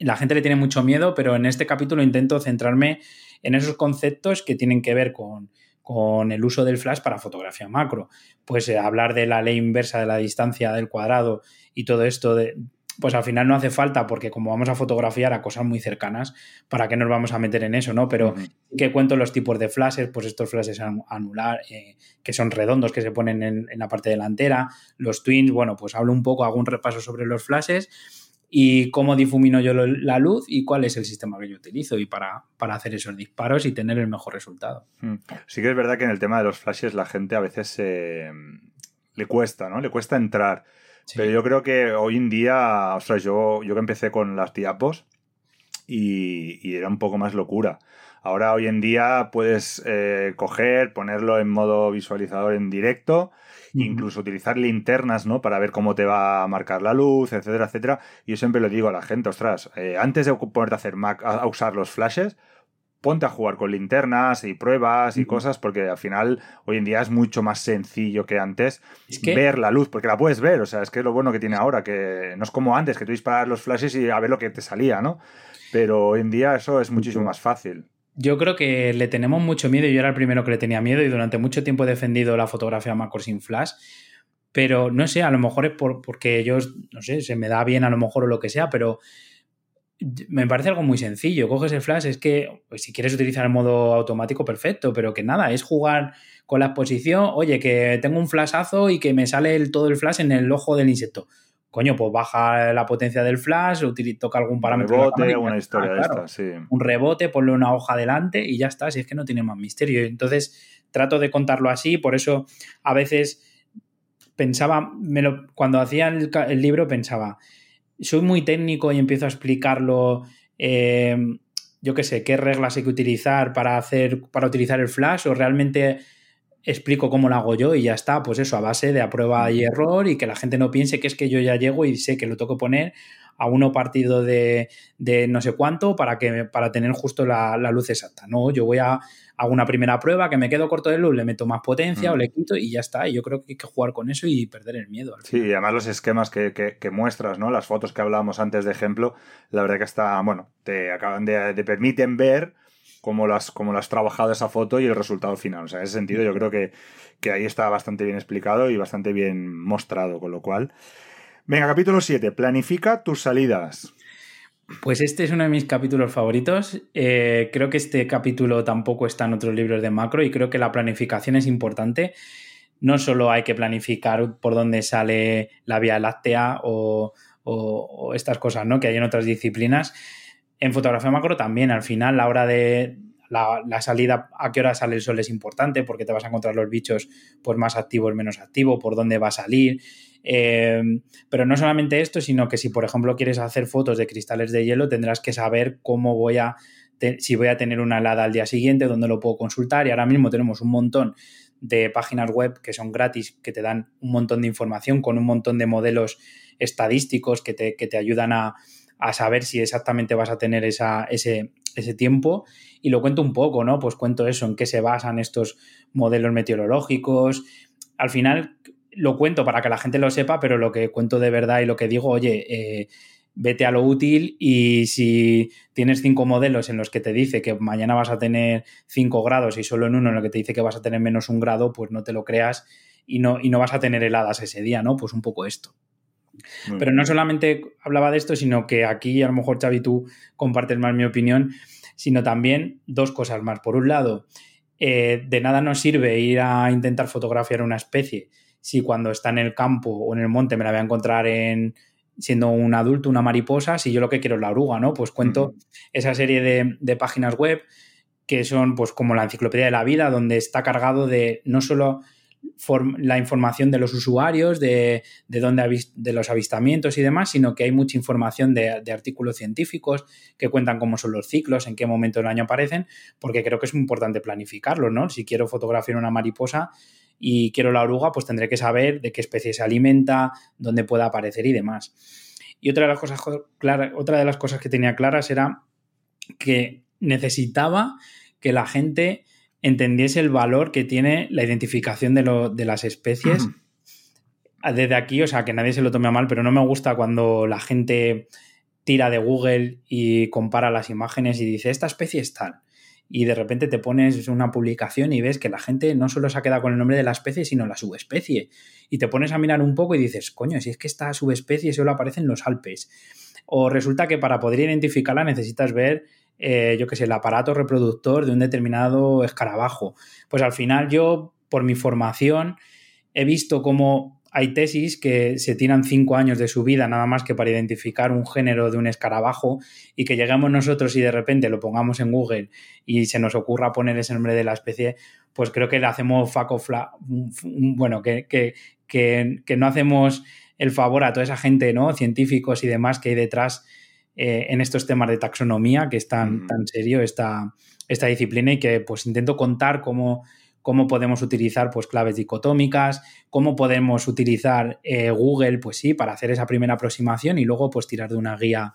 la gente le tiene mucho miedo, pero en este capítulo intento centrarme en esos conceptos que tienen que ver con con el uso del flash para fotografía macro. Pues eh, hablar de la ley inversa de la distancia del cuadrado y todo esto de, pues al final no hace falta porque como vamos a fotografiar a cosas muy cercanas, ¿para qué nos vamos a meter en eso, no? Pero que cuento los tipos de flashes, pues estos flashes anular, eh, que son redondos, que se ponen en, en, la parte delantera, los twins, bueno, pues hablo un poco, hago un repaso sobre los flashes y cómo difumino yo la luz y cuál es el sistema que yo utilizo y para, para hacer esos disparos y tener el mejor resultado. Hmm. Sí que es verdad que en el tema de los flashes la gente a veces le cuesta, ¿no? Le cuesta entrar. Pero yo creo que hoy en día, ostras, yo, yo que empecé con las diapos y, y era un poco más locura. Ahora hoy en día puedes eh, coger, ponerlo en modo visualizador en directo incluso utilizar linternas, ¿no? Para ver cómo te va a marcar la luz, etcétera, etcétera. Y yo siempre le digo a la gente, ostras, eh, antes de ponerte a hacer Mac, a, usar los flashes, ponte a jugar con linternas y pruebas y cosas, porque al final hoy en día es mucho más sencillo que antes ver la luz, porque la puedes ver, o sea, es que es lo bueno que tiene ahora, que no es como antes, que tú disparas los flashes y a ver lo que te salía, ¿no? Pero hoy en día eso es muchísimo más fácil. Yo creo que le tenemos mucho miedo. Yo era el primero que le tenía miedo y durante mucho tiempo he defendido la fotografía macro sin flash. Pero no sé, a lo mejor es por, porque yo, no sé, se me da bien a lo mejor o lo que sea, pero me parece algo muy sencillo. Coges el flash, es que pues, si quieres utilizar el modo automático, perfecto, pero que nada, es jugar con la exposición. Oye, que tengo un flashazo y que me sale todo el flash en el ojo del insecto coño, pues baja la potencia del flash, toca algún parámetro. Un rebote, una historia de esta, sí. Un rebote, ponle una hoja delante y ya está, si es que no tiene más misterio. Entonces, trato de contarlo así, por eso a veces pensaba, me lo, cuando hacía el, libro pensaba, soy muy técnico y empiezo a explicarlo, eh, yo qué sé, qué reglas hay que utilizar para hacer, para utilizar el flash, o realmente explico cómo lo hago yo y ya está, pues eso, a base de a prueba y error y que la gente no piense que es que yo ya llego y sé que lo tengo que poner a uno partido de, no sé cuánto para, que, para tener justo la, luz exacta. No, yo voy a hago una primera prueba que me quedo corto de luz, le meto más potencia o le quito y ya está. Y yo creo que hay que jugar con eso y perder el miedo. Sí, y además los esquemas que, que, muestras, ¿no? Las fotos que hablábamos antes de ejemplo, la verdad que está, bueno, te acaban de, de permiten ver cómo lo, has, cómo trabajado esa foto y el resultado final. O sea, en ese sentido yo creo que, que ahí está bastante bien explicado y bastante bien mostrado, con lo cual... Venga, capítulo 7. Planifica tus salidas. Pues este es uno de mis capítulos favoritos. Eh, creo que este capítulo tampoco está en otros libros de macro y creo que la planificación es importante. No solo hay que planificar por dónde sale la vía láctea o, estas cosas, ¿no? Que hay en otras disciplinas. En fotografía macro también, al final, la hora de, la, salida, a qué hora sale el sol es importante porque te vas a encontrar los bichos pues más activos, menos activos, por dónde va a salir. Eh, pero no solamente esto, sino que si, por ejemplo, quieres hacer fotos de cristales de hielo, tendrás que saber cómo voy a, si voy a tener una helada al día siguiente, dónde lo puedo consultar. Y ahora mismo tenemos un montón de páginas web que son gratis, que te dan un montón de información con un montón de modelos estadísticos que te, que te ayudan a, a, saber si exactamente vas a tener esa, ese, ese tiempo. Y lo cuento un poco, ¿no? Pues cuento eso, en qué se basan estos modelos meteorológicos. Al final, lo cuento para que la gente lo sepa, pero lo que cuento de verdad y lo que digo, oye, eh, vete a lo útil y si tienes cinco modelos en los que te dice que mañana vas a tener cinco grados y solo en uno en el que te dice que vas a tener menos un grado, pues no te lo creas y no, y no vas a tener heladas ese día, ¿no? Pues un poco esto. Pero no solamente hablaba de esto, sino que aquí a lo mejor, Xavi, tú compartes más mi opinión, sino también dos cosas más. Por un lado, eh, de nada nos sirve ir a intentar fotografiar una especie si cuando está en el campo o en el monte me la voy a encontrar en siendo un adulto, una mariposa, si yo lo que quiero es la oruga, ¿no? Pues cuento esa serie de, páginas web que son pues como la enciclopedia de la vida, donde está cargado de no solo la información de los usuarios, de, de, dónde de los avistamientos y demás, sino que hay mucha información de, de, artículos científicos que cuentan cómo son los ciclos, en qué momento del año aparecen, porque creo que es muy importante planificarlo, ¿no? Si quiero fotografiar una mariposa, y quiero la oruga, pues tendré que saber de qué especie se alimenta, dónde pueda aparecer y demás. Y otra de las cosas otra de las cosas que tenía claras era que necesitaba que la gente entendiese el valor que tiene la identificación de, las especies. Desde aquí, o sea, que nadie se lo tome a mal, pero no me gusta cuando la gente tira de Google y compara las imágenes y dice, esta especie es tal y de repente te pones una publicación y ves que la gente no solo se ha quedado con el nombre de la especie, sino la subespecie. Y te pones a mirar un poco y dices, coño, si es que esta subespecie solo aparece en los Alpes. O resulta que para poder identificarla necesitas ver, eh, yo qué sé, el aparato reproductor de un determinado escarabajo. Pues al final yo, por mi formación, he visto cómo hay tesis que se tiran cinco años de su vida nada más que para identificar un género de un escarabajo y que lleguemos nosotros y de repente lo pongamos en Google y se nos ocurra poner ese nombre de la especie, pues creo que le hacemos faco fla, bueno, que, que, que, no hacemos el favor a toda esa gente, ¿no? Científicos y demás que hay detrás eh, en estos temas de taxonomía, que es tan, tan serio esta, esta disciplina y que pues intento contar cómo cómo podemos utilizar pues claves dicotómicas, cómo podemos utilizar eh, Google, pues sí, para hacer esa primera aproximación y luego pues tirar de una guía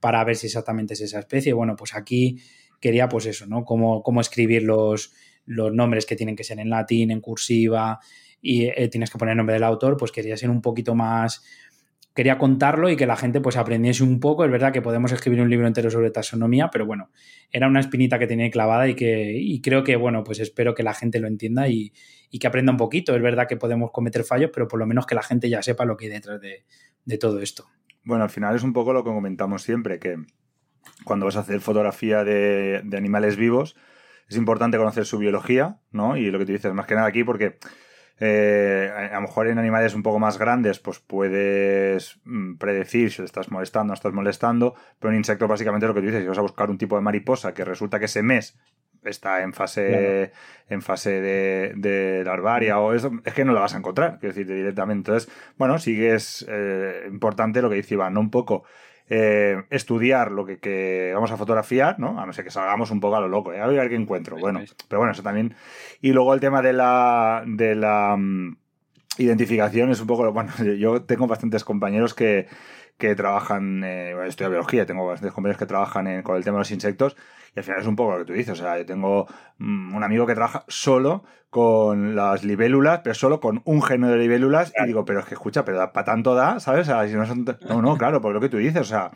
para ver si exactamente es esa especie. Bueno, pues aquí quería pues eso, ¿no? Cómo, cómo escribir los, los nombres que tienen que ser en latín, en cursiva y eh, tienes que poner el nombre del autor, pues quería ser un poquito más, quería contarlo y que la gente pues aprendiese un poco. Es verdad que podemos escribir un libro entero sobre taxonomía, pero bueno, era una espinita que tenía clavada y que y creo que, bueno, pues espero que la gente lo entienda y, que aprenda un poquito. Es verdad que podemos cometer fallos, pero por lo menos que la gente ya sepa lo que hay detrás de, todo esto. Bueno, al final es un poco lo que comentamos siempre, que cuando vas a hacer fotografía de, de animales vivos, es importante conocer su biología, ¿no? Y lo que tú dices, más que nada aquí, porque eh, a lo mejor en animales un poco más grandes, pues puedes mm, predecir si le estás molestando o no estás molestando, pero en insectos básicamente lo que tú dices, si vas a buscar un tipo de mariposa que resulta que ese mes está en fase en fase de, larvaria o eso, es que no la vas a encontrar, quiero decir, directamente. Entonces, bueno, sí que es eh, importante lo que dice Iván, ¿no? Un poco eh, estudiar lo que, vamos a fotografiar, ¿no? A no ser que salgamos un poco a lo loco, ¿eh? a ver qué encuentro. Bueno, pero bueno, eso también. Y luego el tema de la, de la mm, identificación es un poco, bueno, yo tengo bastantes compañeros que, que trabajan, eh, estudio biología, tengo bastantes compañeros que trabajan con el tema de los insectos y al final es un poco lo que tú dices. O sea, yo tengo mm, un amigo que trabaja solo con las libélulas, pero solo con un género de libélulas. Y digo, pero es que escucha, pero para tanto da, ¿sabes? O sea, si no, son... no, no, claro, por lo que tú dices. O sea,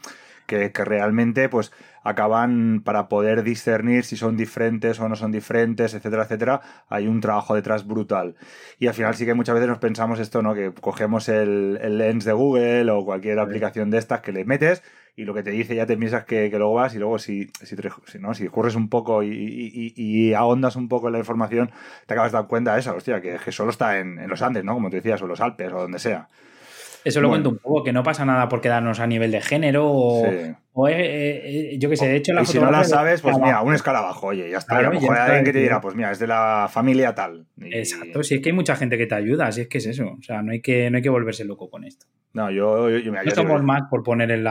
que, realmente pues acaban para poder discernir si son diferentes o no son diferentes, etcétera, etcétera, hay un trabajo detrás brutal. Y al final sí que muchas veces nos pensamos esto, ¿no? Que cogemos el, lens de Google o cualquier aplicación de estas que le metes y lo que te dice ya te piensas que, luego vas y luego si, si, ¿no? si corres un poco y, ahondas un poco en la información, te acabas de dar cuenta de eso, hostia, que, que solo está en, en, los Andes, ¿no? Como te decías, o los Alpes o donde sea. Eso lo cuento un poco, que no pasa nada por quedarnos a nivel de género o, eh, eh, yo qué sé, de hecho la Y si no la sabes, pues mira, un escalabajo, oye, ya está. a lo mejor hay alguien que te dirá, pues mira, es de la familia tal. Exacto, si es que hay mucha gente que te ayuda, si es que es eso. O sea, no hay que, no hay que volverse loco con esto. No, yo, yo, no somos más por poner el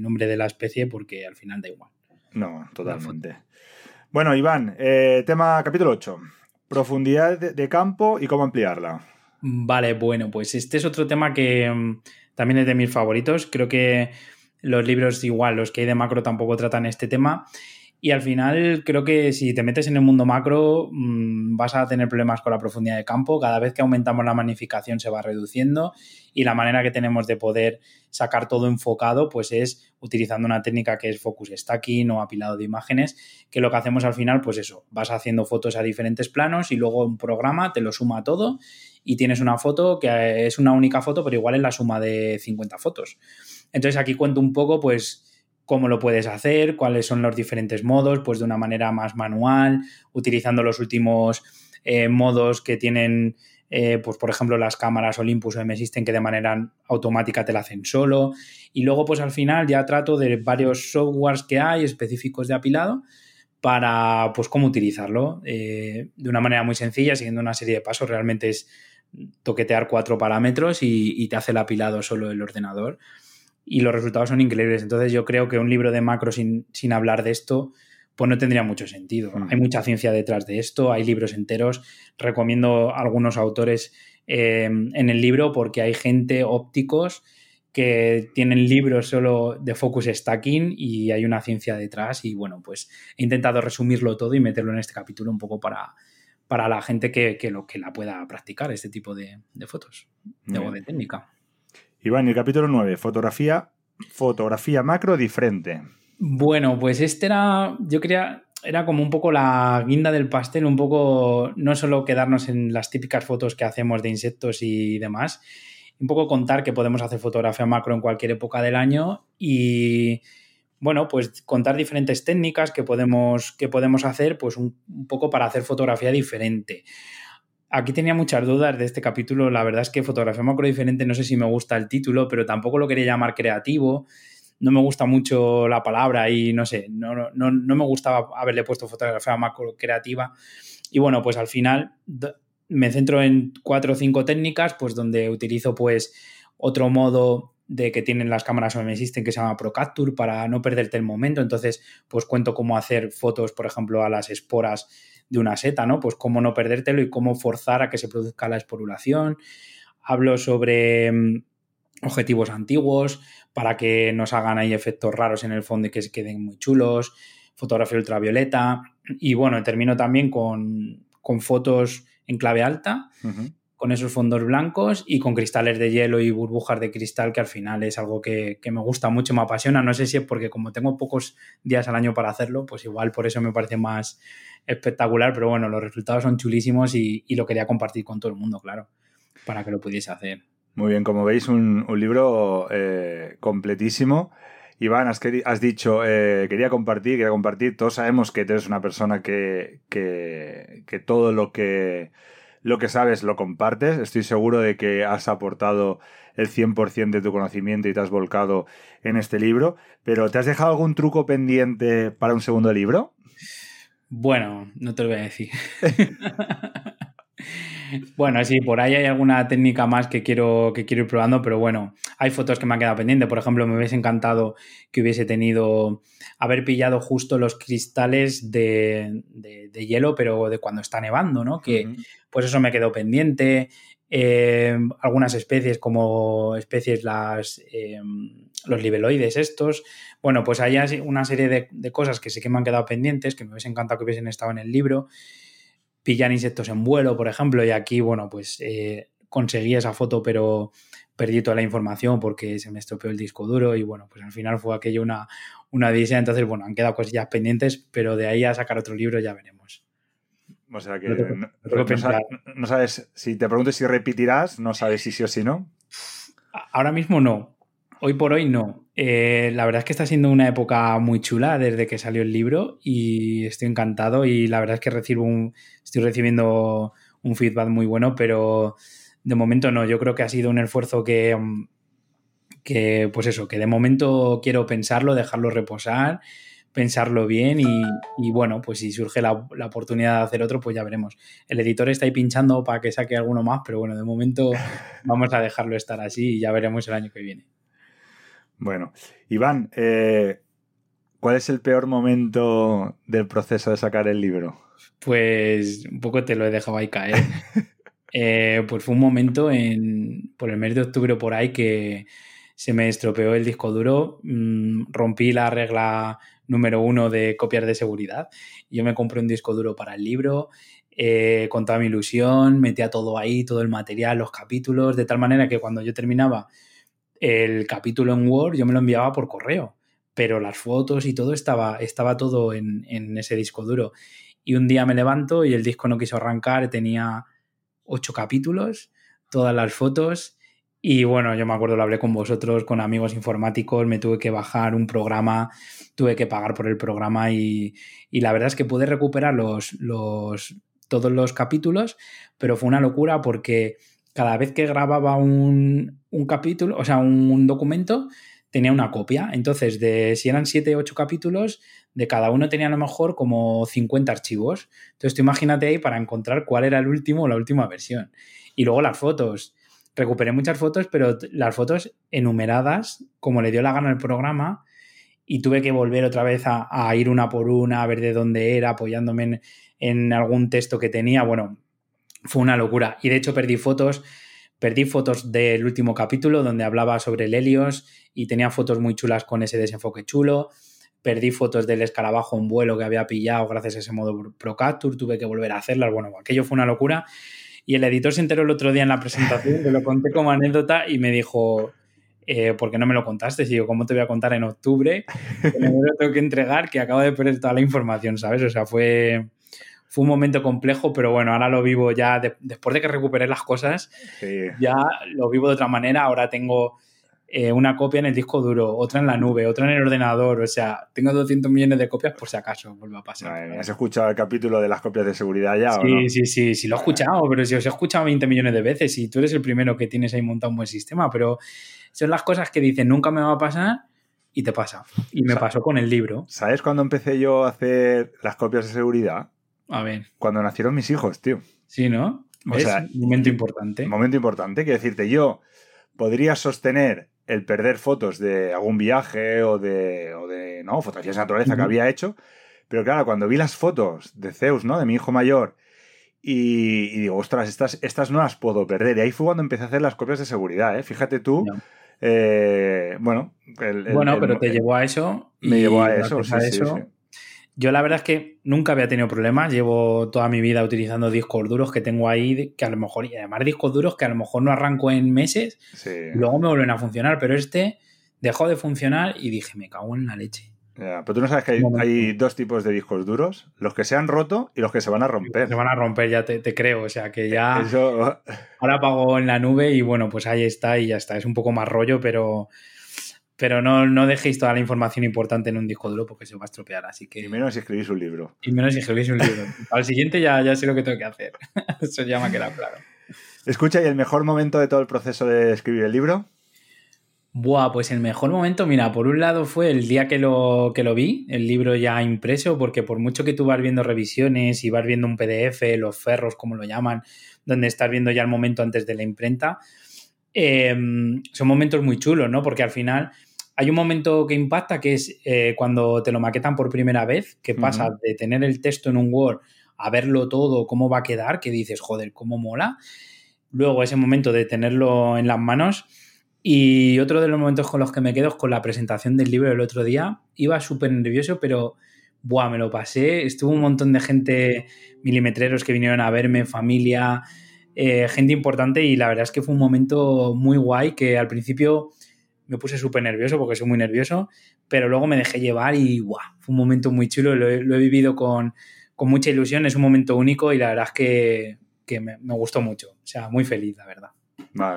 nombre de la especie porque al final da igual. No, totalmente. Bueno, Iván, eh, tema capítulo 8. Profundidad de campo y cómo ampliarla. Vale, bueno, pues este es otro tema que mm, también es de mis favoritos. Creo que los libros igual, los que hay de macro tampoco tratan este tema. Y al final creo que si te metes en el mundo macro mm, vas a tener problemas con la profundidad de campo. Cada vez que aumentamos la magnificación se va reduciendo y la manera que tenemos de poder sacar todo enfocado pues es utilizando una técnica que es focus stacking o apilado de imágenes, que lo que hacemos al final pues eso, vas haciendo fotos a diferentes planos y luego un programa te lo suma todo y tienes una foto que es una única foto pero igual es la suma de 50 fotos. Entonces aquí cuento un poco pues cómo lo puedes hacer, cuáles son los diferentes modos, pues de una manera más manual, utilizando los últimos eh, modos que tienen, eh, pues por ejemplo, las cámaras Olympus o M-System que de manera automática te la hacen solo. Y luego, pues al final ya trato de varios softwares que hay específicos de apilado para, pues, cómo utilizarlo eh, de una manera muy sencilla, siguiendo una serie de pasos. Realmente es toquetear cuatro parámetros y, y te hace el apilado solo el ordenador y los resultados son increíbles. Entonces yo creo que un libro de macro sin, sin hablar de esto, pues no tendría mucho sentido. Mm. Hay mucha ciencia detrás de esto, hay libros enteros. Recomiendo algunos autores eh, en el libro porque hay gente ópticos que tienen libros solo de focus stacking y hay una ciencia detrás y bueno, pues he intentado resumirlo todo y meterlo en este capítulo un poco para, para la gente que, lo, que la pueda practicar, este tipo de, fotos, de, de técnica. Iván, el capítulo 9, fotografía, fotografía macro diferente. Bueno, pues este era, yo quería, era como un poco la guinda del pastel, un poco no solo quedarnos en las típicas fotos que hacemos de insectos y demás, un poco contar que podemos hacer fotografía macro en cualquier época del año y, bueno, pues contar diferentes técnicas que podemos, que podemos hacer, pues un poco para hacer fotografía diferente. Aquí tenía muchas dudas de este capítulo. La verdad es que fotografía macro diferente, no sé si me gusta el título, pero tampoco lo quería llamar creativo. No me gusta mucho la palabra y no sé, no, no, no me gustaba haberle puesto fotografía macro creativa. Y bueno, pues al final me centro en cuatro o cinco técnicas, pues donde utilizo pues otro modo de que tienen las cámaras OM System que se llama Pro Capture para no perderte el momento. Entonces, pues cuento cómo hacer fotos, por ejemplo, a las esporas de una seta, ¿no? Pues cómo no perdértelo y cómo forzar a que se produzca la esporulación. Hablo sobre mm, objetivos antiguos para que nos hagan ahí efectos raros en el fondo y que se queden muy chulos, fotografía ultravioleta y bueno, termino también con, fotos en clave alta, con esos fondos blancos y con cristales de hielo y burbujas de cristal que al final es algo que, que, me gusta mucho, me apasiona, no sé si es porque como tengo pocos días al año para hacerlo, pues igual por eso me parece más, espectacular, pero bueno, los resultados son chulísimos y, lo quería compartir con todo el mundo, claro, para que lo pudiese hacer. Muy bien, como veis, un, libro eh, completísimo. Iván, has, dicho, eh, quería compartir, quería compartir. Todos sabemos que eres una persona que, que, todo lo que, lo que sabes lo compartes. Estoy seguro de que has aportado el 100% de tu conocimiento y te has volcado en este libro. Pero ¿te has dejado algún truco pendiente para un segundo libro? Bueno, no te lo voy a decir. Bueno, sí, por ahí hay alguna técnica más que quiero, que quiero ir probando, pero bueno, hay fotos que me han quedado pendientes. Por ejemplo, me hubiese encantado que hubiese tenido, haber pillado justo los cristales de, hielo, pero de cuando está nevando, ¿no? Que pues eso me quedó pendiente. Eh, algunas especies, como especies las, eh, los libeloides estos. Bueno, pues hay una serie de, de, cosas que sí que me han quedado pendientes, que me hubiese encantado que hubiesen estado en el libro pillar insectos en vuelo, por ejemplo, y aquí, bueno, pues eh, conseguí esa foto, pero perdí toda la información porque se me estropeó el disco duro y bueno, pues al final fue aquello una, una odisea, entonces bueno, han quedado cosillas pendientes, pero de ahí a sacar otro libro ya veremos. O sea que no, sabes, si te pregunto si repetirás, no sabes si sí o si no. Ahora mismo no, hoy por hoy no. Eh, la verdad es que está siendo una época muy chula desde que salió el libro y estoy encantado y la verdad es que recibo un, estoy recibiendo un feedback muy bueno, pero de momento no, yo creo que ha sido un esfuerzo que, que pues eso, que de momento quiero pensarlo, dejarlo reposar, pensarlo bien y, bueno, pues si surge la, oportunidad de hacer otro, pues ya veremos. El editor está ahí pinchando para que saque alguno más, pero bueno, de momento vamos a dejarlo estar así y ya veremos el año que viene. Bueno, Iván, eh, ¿cuál es el peor momento del proceso de sacar el libro? Pues un poco te lo he dejado ahí caer. Eh, pues fue un momento en, por el mes de octubre por ahí que se me estropeó el disco duro, mm, rompí la regla número uno de copiar de seguridad. Yo me compré un disco duro para el libro, eh, con toda mi ilusión, metía todo ahí, todo el material, los capítulos, de tal manera que cuando yo terminaba el capítulo en Word yo me lo enviaba por correo, pero las fotos y todo estaba, estaba todo en, ese disco duro. Y un día me levanto y el disco no quiso arrancar, tenía ocho capítulos, todas las fotos. Y bueno, yo me acuerdo, lo hablé con vosotros, con amigos informáticos, me tuve que bajar un programa, tuve que pagar por el programa y, y la verdad es que pude recuperar los, los, todos los capítulos, pero fue una locura porque cada vez que grababa un, capítulo, o sea, un, documento, tenía una copia. Entonces, de si eran 7 o 8 capítulos, de cada uno tenía a lo mejor como 50 archivos. Entonces, tú imagínate ahí para encontrar cuál era el último o la última versión. Y luego las fotos. Recuperé muchas fotos, pero las fotos enumeradas, como le dio la gana al programa, y tuve que volver otra vez a, ir una por una, a ver de dónde era, apoyándome en, en algún texto que tenía. Bueno, fue una locura. Y de hecho perdí fotos, perdí fotos del último capítulo donde hablaba sobre el Helios y tenía fotos muy chulas con ese desenfoque chulo. Perdí fotos del escarabajo en vuelo que había pillado gracias a ese modo Pro Capture, tuve que volver a hacerlas. Bueno, aquello fue una locura. Y el editor se enteró el otro día en la presentación, me lo conté como anécdota y me dijo, eh, ¿por qué no me lo contaste? Y yo, ¿cómo te voy a contar en octubre? Que me lo tengo que entregar, que acabo de perder toda la información, ¿sabes? O sea, fue, fue un momento complejo, pero bueno, ahora lo vivo ya, después de que recuperé las cosas, ya lo vivo de otra manera. Ahora tengo eh, una copia en el disco duro, otra en la nube, otra en el ordenador. O sea, tengo 200 millones de copias por si acaso vuelve a pasar. ¿Has escuchado el capítulo de las copias de seguridad ya? Sí, ¿o no? sí, sí, sí, lo he escuchado, pero si os he escuchado 20 millones de veces y tú eres el primero que tienes ahí montado un buen sistema, pero son las cosas que dicen nunca me va a pasar y te pasa. Y me pasó con el libro. ¿Sabes cuándo empecé yo a hacer las copias de seguridad? A ver. Cuando nacieron mis hijos, tío. Sí, ¿no? O sea, momento importante. Momento importante. Quiero decirte, yo podría sostener el perder fotos de algún viaje o de, o de no, fotografías de naturaleza que había hecho, pero claro, cuando vi las fotos de Zeus, ¿no? De mi hijo mayor, y, digo, ostras, estas, estas no las puedo perder. Y ahí fue cuando empecé a hacer las copias de seguridad, ¿eh? Fíjate tú. Eh, bueno, bueno, pero te llevó a eso. Me llevó a eso, sí, sí, sí. Yo la verdad es que nunca había tenido problemas. Llevo toda mi vida utilizando discos duros que tengo ahí, que a lo mejor, y además discos duros que a lo mejor no arranco en meses, y luego me vuelven a funcionar, pero este dejó de funcionar y dije, me cago en la leche. pero tú no sabes que hay, dos tipos de discos duros, los que se han roto y los que se van a romper. Se van a romper, ya te, creo, o sea que ya... Ahora pago en la nube y bueno, pues ahí está y ya está. Es un poco más rollo, pero pero no, no dejéis toda la información importante en un disco duro porque se va a estropear, así que... Y menos si escribís un libro. Y menos si escribís un libro. Al siguiente ya, ya sé lo que tengo que hacer. Eso ya me ha quedado claro. Escucha, ¿y el mejor momento de todo el proceso de escribir el libro? Buah, pues el mejor momento, mira, por un lado fue el día que lo, que lo vi, el libro ya impreso, porque por mucho que tú vas viendo revisiones y vas viendo un PDF, los ferros, como lo llaman, donde estás viendo ya el momento antes de la imprenta, em, son momentos muy chulos, ¿no? Porque al final hay un momento que impacta que es eh, cuando te lo maquetan por primera vez, que pasa de tener el texto en un Word a verlo todo, cómo va a quedar, que dices, joder, cómo mola. Luego ese momento de tenerlo en las manos y otro de los momentos con los que me quedo es con la presentación del libro del otro día. Iba súper nervioso, pero buah, me lo pasé. Estuvo un montón de gente, milimetreros que vinieron a verme, familia, eh, gente importante y la verdad es que fue un momento muy guay que al principio me puse súper nervioso porque soy muy nervioso, pero luego me dejé llevar y buah, fue un momento muy chulo, lo he, vivido con, mucha ilusión, es un momento único y la verdad es que, me, me, gustó mucho, o sea, muy feliz, la verdad.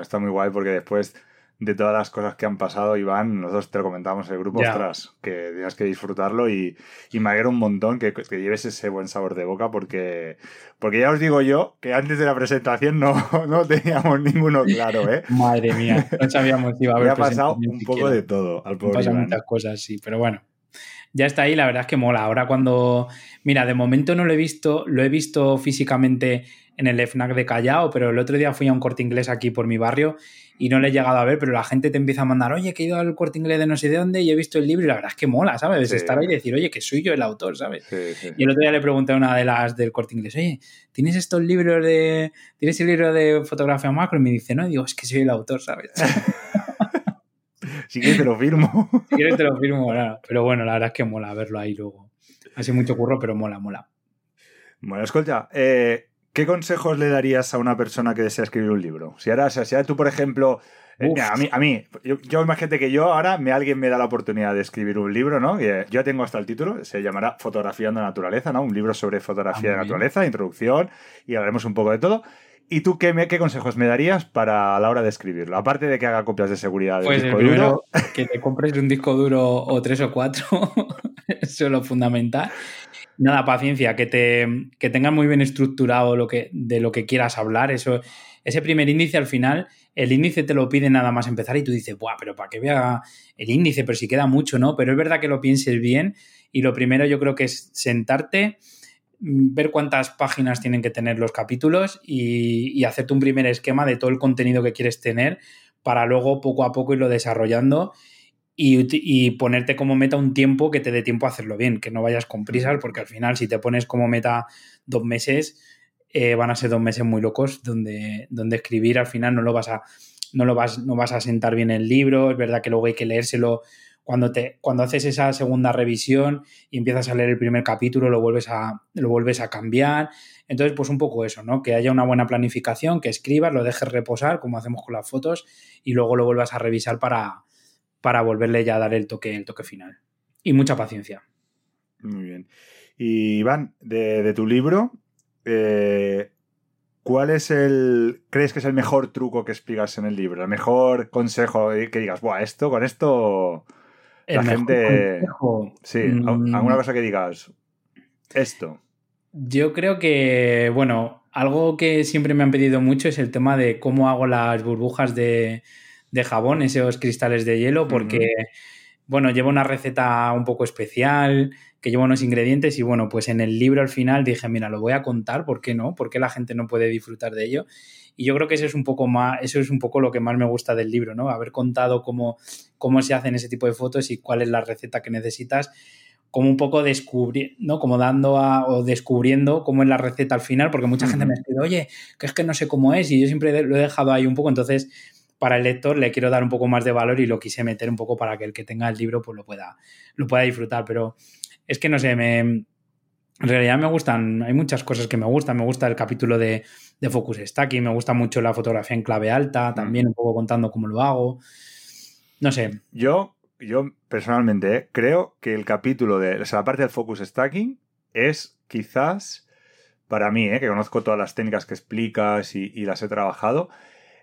Está muy guay porque después de todas las cosas que han pasado, Iván, nosotros te lo comentamos en el grupo, ostras, que tienes que disfrutarlo y, y me alegra un montón que, que, lleves ese buen sabor de boca porque, porque ya os digo yo que antes de la presentación no, no teníamos ninguno claro, ¿eh? Madre mía, no sabíamos si iba a haber ha pasado un poco de todo al pobre Pasan muchas cosas, sí, pero bueno. Ya está ahí, la verdad es que mola. Ahora cuando... Mira, de momento no lo he visto, lo he visto físicamente en el FNAC de Callao, pero el otro día fui a un corte inglés aquí por mi barrio y no le he llegado a ver, pero la gente te empieza a mandar, oye, que he ido al corte inglés de no sé de dónde y he visto el libro y la verdad es que mola, ¿sabes? Estar ahí y decir, oye, que soy yo el autor, ¿sabes? y el otro día le pregunté a una de las del corte inglés, oye, ¿tienes estos libros de. ¿Tienes el libro de fotografía macro? Y me dice, no, y digo, es que soy el autor, ¿sabes? si quieres te lo firmo. si quieres te lo firmo, claro. Pero bueno, la verdad es que mola verlo ahí luego. Hace mucho curro, pero mola, mola. Bueno, escucha, eh, ¿Qué consejos le darías a una persona que desea escribir un libro? Si ahora, si ahora tú, por ejemplo, eh, a mí, a mí yo, imagínate que yo ahora me, alguien me da la oportunidad de escribir un libro, ¿no? Eh, yo tengo hasta el título, se llamará Fotografiando Naturaleza, ¿no? Un libro sobre fotografía ah, de naturaleza, introducción, y hablaremos un poco de todo. ¿Y tú qué, qué consejos me darías para la hora de escribirlo? Aparte de que haga copias de seguridad del pues disco duro. Que te compres un disco duro o tres o cuatro, eso es lo fundamental. Nada, paciencia, que te que tengas muy bien estructurado lo que, de lo que quieras hablar. Eso, ese primer índice al final, el índice te lo pide nada más empezar y tú dices, Buah, pero para que vea el índice, pero si queda mucho, ¿no? Pero es verdad que lo pienses bien y lo primero yo creo que es sentarte, mm, ver cuántas páginas tienen que tener los capítulos y, y hacerte un primer esquema de todo el contenido que quieres tener para luego poco a poco irlo desarrollando y, ponerte como meta un tiempo que te dé tiempo a hacerlo bien, que no vayas con prisas, porque al final si te pones como meta dos meses, eh, van a ser dos meses muy locos donde, donde escribir al final no lo vas a no lo vas, no vas a sentar bien el libro, es verdad que luego hay que leérselo cuando, te, cuando haces esa segunda revisión y empiezas a leer el primer capítulo, lo vuelves a, lo vuelves a cambiar. Entonces, pues un poco eso, ¿no? Que haya una buena planificación, que escribas, lo dejes reposar, como hacemos con las fotos, y luego lo vuelvas a revisar para, para volverle ya a dar el toque, el toque final. Y mucha paciencia. Muy bien. Y Iván, de, tu libro, eh, ¿cuál es el. ¿Crees que es el mejor truco que explicas en el libro? El mejor consejo que digas, Buah, esto, con esto. la gente. Sí, mm. alguna cosa que digas. Esto. Yo creo que, bueno, algo que siempre me han pedido mucho es el tema de cómo hago las burbujas de, de jabón, esos cristales de hielo, porque, bueno, lleva una receta un poco especial, que lleva unos ingredientes y bueno, pues en el libro al final dije, mira, lo voy a contar, ¿por qué no? ¿Por qué la gente no puede disfrutar de ello? Y yo creo que eso es un poco más, eso es un poco lo que más me gusta del libro, ¿no? Haber contado cómo, cómo se hacen ese tipo de fotos y cuál es la receta que necesitas como un poco descubrir, ¿no? Como dando a, o descubriendo cómo es la receta al final, porque mucha gente me dice, oye, que es que no sé cómo es, y yo siempre lo he dejado ahí un poco, entonces para el lector le quiero dar un poco más de valor y lo quise meter un poco para que el que tenga el libro pues lo pueda, lo pueda disfrutar. Pero es que no sé, me, en realidad me gustan, hay muchas cosas que me gustan. Me gusta el capítulo de, de Focus Stacking, me gusta mucho la fotografía en clave alta, mm. también un poco contando cómo lo hago. No sé. Yo, yo personalmente eh, creo que el capítulo de, o sea, la parte del Focus Stacking es quizás, para mí, eh, que conozco todas las técnicas que explicas y las he trabajado,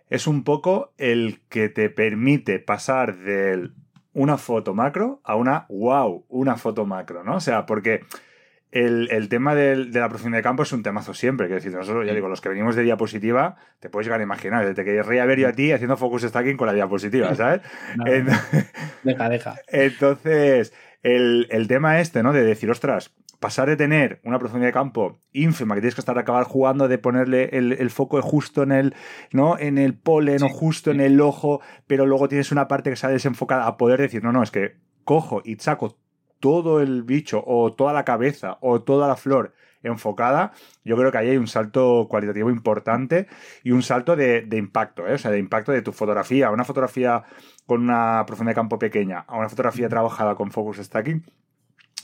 es un poco el que te permite pasar de una foto macro a una wow, una foto macro, ¿no? O sea, porque el, tema de la profundidad de campo es un temazo siempre. Que decir, nosotros, ya digo, los que venimos de diapositiva, te puedes llegar a imaginar. Te querría ver yo a ti haciendo focus stacking con la diapositiva, ¿sabes? deja, deja. Entonces, el, el, tema este, ¿no? De decir, ostras, pasar de tener una profundidad de campo ínfima, que tienes que estar a acabar jugando, de ponerle el, foco justo en el, ¿no? en el polen o justo en el ojo, pero luego tienes una parte que sale desenfocada, a poder decir, no, no, es que cojo y saco todo el bicho o toda la cabeza o toda la flor enfocada, yo creo que ahí hay un salto cualitativo importante y un salto de, impacto, ¿eh? o sea, de impacto de tu fotografía. Una fotografía con una profundidad de campo pequeña a una fotografía trabajada con focus stacking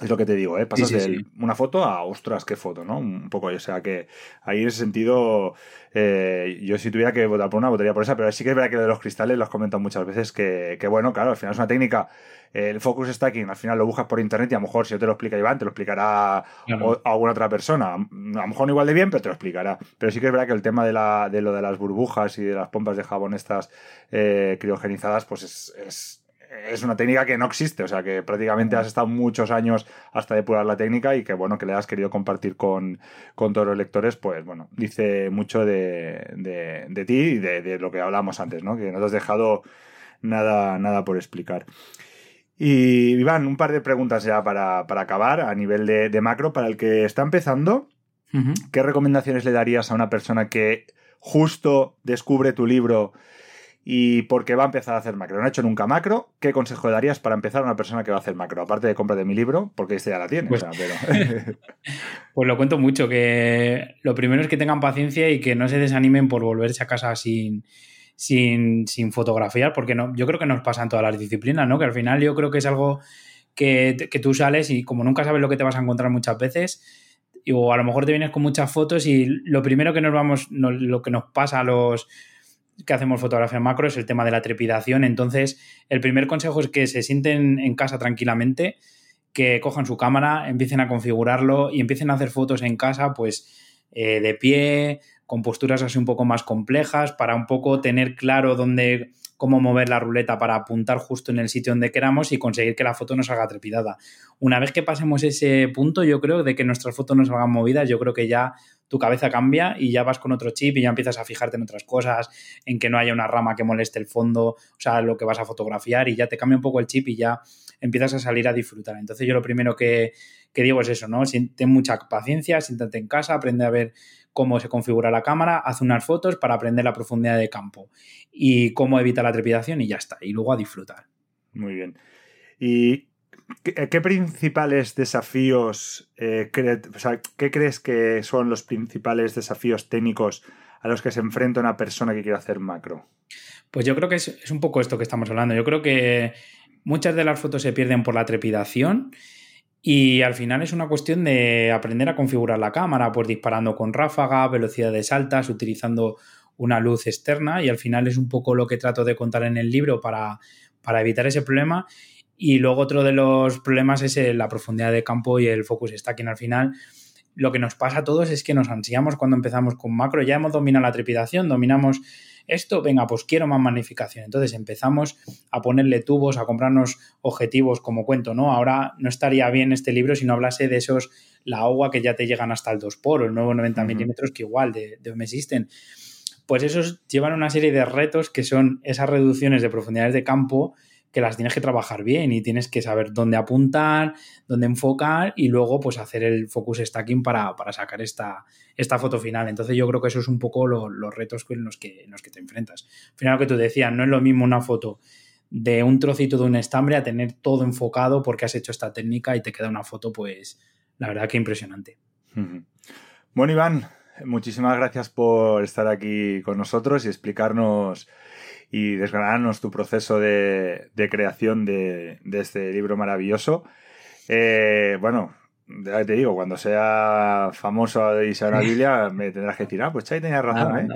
es lo que te digo, ¿eh? Pasas de una foto a, ostras, qué foto, ¿no? Un poco, o sea que ahí en ese sentido, eh, yo si tuviera que votar por una, votaría por esa, pero sí que es verdad que lo de los cristales lo has comentado muchas veces, que, que bueno, claro, al final es una técnica, el focus stacking, al final lo buscas por internet y a lo mejor si yo te lo explica Iván, te lo explicará alguna otra persona. A lo mejor no igual de bien, pero te lo explicará. Pero sí que es verdad que el tema de, la, de lo de las burbujas y de las pompas de jabón estas eh, criogenizadas, pues es es una técnica que no existe, o sea que prácticamente has estado muchos años hasta depurar la técnica y que bueno, que le has querido compartir con, todos los lectores, pues bueno, dice mucho de, de, ti y de, lo que hablábamos antes, ¿no? Que no te has dejado nada, nada por explicar. Y Iván, un par de preguntas ya para, acabar a nivel de, macro. Para el que está empezando, ¿qué recomendaciones le darías a una persona que justo descubre tu libro y porque va a empezar a hacer macro. No ha hecho nunca macro. ¿Qué consejo le darías para empezar a una persona que va a hacer macro? Aparte de compra de mi libro, porque este ya la tiene. Pues, pues, lo cuento mucho, que lo primero es que tengan paciencia y que no se desanimen por volverse a casa sin, sin, sin fotografiar, porque no, yo creo que nos pasa en todas las disciplinas, ¿no? Que al final yo creo que es algo que, que tú sales y como nunca sabes lo que te vas a encontrar muchas veces, o a lo mejor te vienes con muchas fotos y lo primero que nos vamos, lo que nos pasa a los que hacemos fotografía macro es el tema de la trepidación. Entonces, el primer consejo es que se sienten en casa tranquilamente, que cojan su cámara, empiecen a configurarlo y empiecen a hacer fotos en casa, pues eh, de pie, con posturas así un poco más complejas, para un poco tener claro dónde cómo mover la ruleta para apuntar justo en el sitio donde queramos y conseguir que la foto nos salga trepidada. Una vez que pasemos ese punto, yo creo, de que nuestras fotos nos salgan movidas, yo creo que ya tu cabeza cambia y ya vas con otro chip y ya empiezas a fijarte en otras cosas, en que no haya una rama que moleste el fondo, o sea, lo que vas a fotografiar y ya te cambia un poco el chip y ya empiezas a salir a disfrutar. Entonces yo lo primero que, digo es eso, ¿no? Ten mucha paciencia, siéntate en casa, aprende a ver cómo se configura la cámara, haz unas fotos para aprender la profundidad de campo y cómo evita la trepidación y ya está. Y luego a disfrutar. Muy bien. ¿Y qué, principales desafíos, eh, qué crees que son los principales desafíos técnicos a los que se enfrenta una persona que quiere hacer macro? Pues yo creo que es, es un poco esto que estamos hablando. Yo creo que muchas de las fotos se pierden por la trepidación y al final es una cuestión de aprender a configurar la cámara, pues disparando con ráfaga, velocidades altas, utilizando una luz externa y al final es un poco lo que trato de contar en el libro para, para evitar ese problema. Y luego otro de los problemas es la profundidad de campo y el focus stacking al final. Lo que nos pasa a todos es que nos ansiamos cuando empezamos con macro, ya hemos dominado la trepidación, dominamos esto, venga, pues quiero más magnificación. Entonces empezamos a ponerle tubos, a comprarnos objetivos, como cuento, ¿no? Ahora no estaría bien este libro si no hablase de esos, la agua que ya te llegan hasta el 2 por, el nuevo 90 milímetros, que igual de, de me existen. Pues esos llevan una serie de retos que son esas reducciones de profundidades de campo que las tienes que trabajar bien y tienes que saber dónde apuntar, dónde enfocar y luego pues hacer el focus stacking para, sacar esta, esta, foto final. Entonces yo creo que eso es un poco los retos en los, que, en los que te enfrentas. Al final lo que tú decías, no es lo mismo una foto de un trocito de un estambre a tener todo enfocado porque has hecho esta técnica y te queda una foto pues la verdad que impresionante. Bueno Iván, muchísimas gracias por estar aquí con nosotros y explicarnos y desgranarnos tu proceso de, creación de, este libro maravilloso. Eh, bueno, ya te digo, cuando sea famoso y sea una Biblia, me tendrás que decir, ah, pues Chay tenía razón, ¿eh?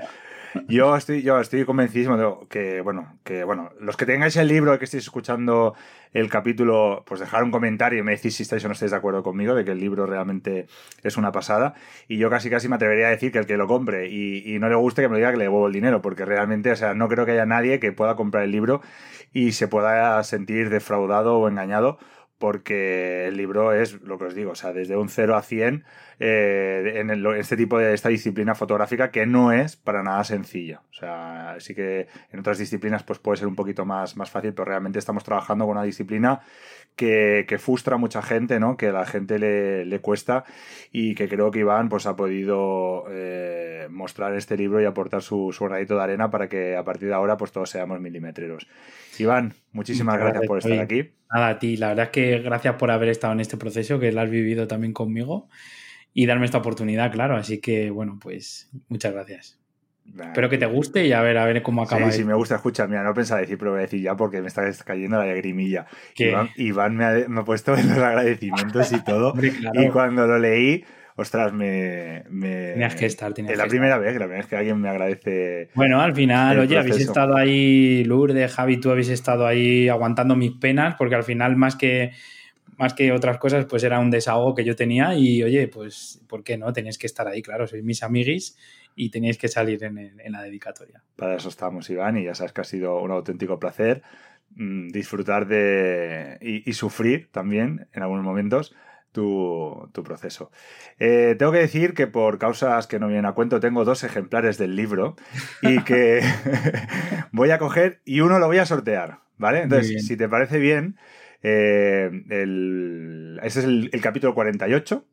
Yo estoy, yo estoy convencidísimo de que, bueno, que, bueno, los que tengáis el libro, que estéis escuchando el capítulo, pues dejar un comentario y me decís si estáis o no estáis de acuerdo conmigo, de que el libro realmente es una pasada. Y yo casi casi me atrevería a decir que el que lo compre y, no le guste, que me diga que le devuelvo el dinero, porque realmente, o sea, no creo que haya nadie que pueda comprar el libro y se pueda sentir defraudado o engañado porque el libro es lo que os digo, o sea, desde un 0 a 100 eh, en este tipo de esta disciplina fotográfica que no es para nada sencilla. O sea, sí que en otras disciplinas pues puede ser un poquito más, más fácil, pero realmente estamos trabajando con una disciplina que, frustra a mucha gente, ¿no? Que a la gente le, cuesta y que creo que Iván pues ha podido eh, mostrar este libro y aportar su, su granito de arena para que a partir de ahora pues todos seamos milimetreros. Iván, muchísimas gracias, por estar aquí. Nada, a ti. La verdad es que gracias por haber estado en este proceso, que lo has vivido también conmigo y darme esta oportunidad, claro. Así que, bueno, pues muchas gracias. Espero que te guste y a ver, a ver cómo acaba. Sí, sí, me gusta. Escucha, mira, no pensaba decir, pero voy a decir ya porque me está cayendo la lagrimilla. Iván, Iván me, ha, me, ha, puesto en los agradecimientos y todo. Y cuando lo leí, ostras, me. me tenías que estar, Es la primera vez, la primera vez que alguien me agradece. Bueno, al final, oye, habéis estado ahí, Lourdes, Javi, tú habéis estado ahí aguantando mis penas, porque al final, más que más que otras cosas, pues era un desahogo que yo tenía y oye, pues, ¿por qué no? Tenéis que estar ahí, claro, sois mis amiguis y tenéis que salir en, la dedicatoria. Para eso estamos, Iván, y ya sabes que ha sido un auténtico placer mm, disfrutar de y, sufrir también en algunos momentos tu, proceso. Eh, tengo que decir que por causas que no vienen a cuento, tengo dos ejemplares del libro y que voy a coger y uno lo voy a sortear, ¿vale? Entonces, si te parece bien, eh, el, ese es el, capítulo 48.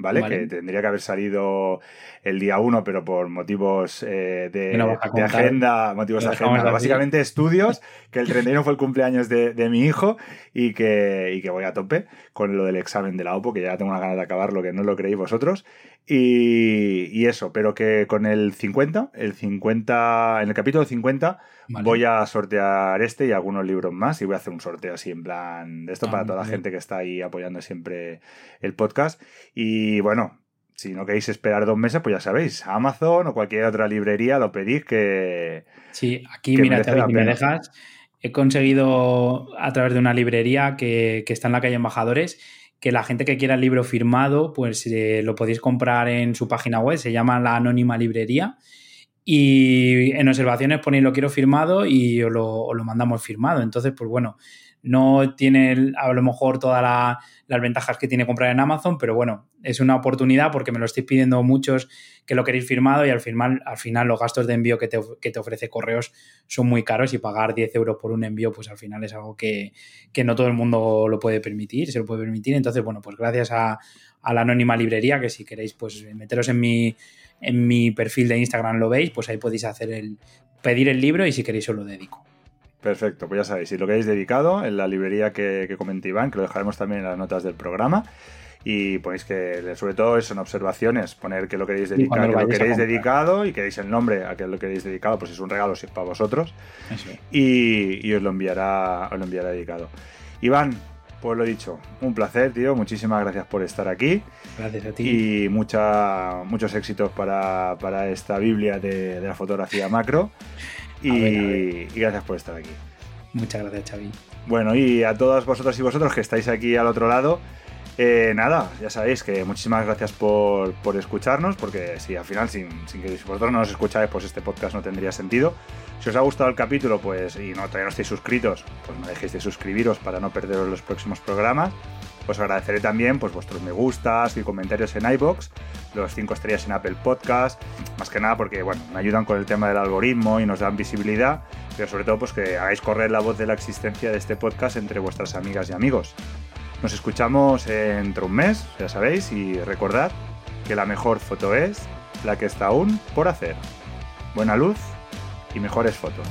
¿Vale? Que tendría que haber salido el día 1, pero por motivos eh, de, agenda, motivos de agenda. Básicamente estudios, que el 31 fue el cumpleaños de, mi hijo y que, y que, voy a tope con lo del examen de la OPO, que ya tengo una ganas de acabarlo, que no lo creéis vosotros. Y, eso, pero que con el 50, el 50, en el capítulo 50 voy a sortear este y algunos libros más y voy a hacer un sorteo así en plan de esto ah, para toda la gente que está ahí apoyando siempre el podcast. Y bueno, si no queréis esperar dos meses, pues ya sabéis, Amazon o cualquier otra librería lo pedís que... Sí, aquí mira, te, me dejas, he conseguido a través de una librería que, que está en la calle Embajadores que la gente que quiera el libro firmado, pues eh, lo podéis comprar en su página web, se llama La Anónima Librería. Y en observaciones ponéis lo quiero firmado y os lo, os lo mandamos firmado. Entonces, pues bueno, no tiene a lo mejor todas las ventajas que tiene comprar en Amazon, pero bueno, es una oportunidad porque me lo estoy pidiendo muchos que lo queréis firmado y al final, al final los gastos de envío que te, que te ofrece correos son muy caros y pagar 10 euros por un envío pues al final es algo que, no todo el mundo lo puede permitir, se lo puede permitir. Entonces, bueno, pues gracias a, a la anónima librería que si queréis pues meteros en mi, en mi perfil de Instagram lo veis, pues ahí podéis hacer el pedir el libro y si queréis os lo dedico. Perfecto, pues ya sabéis, si lo queréis dedicado en la librería que, que comenté Iván, que lo dejaremos también en las notas del programa. Y ponéis que, sobre todo, son observaciones, poner que lo queréis dedicar, que lo queréis dedicado y queréis el nombre a que lo queréis dedicado, pues es un regalo si es para vosotros. Y, y, os lo enviará, os lo enviará dedicado. Iván, pues lo dicho, un placer, tío. Muchísimas gracias por estar aquí. Gracias a ti. Y mucha, muchos éxitos para, para esta Biblia de, de la fotografía macro. Y, gracias por estar aquí. Muchas gracias, Xavi. Bueno, y a todas vosotros y vosotros que estáis aquí al otro lado, eh, nada, ya sabéis que muchísimas gracias por, escucharnos, porque si al final, sin, sin, que vosotros no nos escucháis, pues este podcast no tendría sentido. Si os ha gustado el capítulo, pues, y no, todavía no estáis suscritos, pues no dejéis de suscribiros para no perderos los próximos programas. Os agradeceré también pues, vuestros me gustas y comentarios en iBox, los 5 estrellas en Apple Podcast, más que nada porque bueno, me ayudan con el tema del algoritmo y nos dan visibilidad, pero sobre todo pues, que hagáis correr la voz de la existencia de este podcast entre vuestras amigas y amigos. Nos escuchamos dentro de un mes, ya sabéis, y recordad que la mejor foto es la que está aún por hacer. Buena luz y mejores fotos.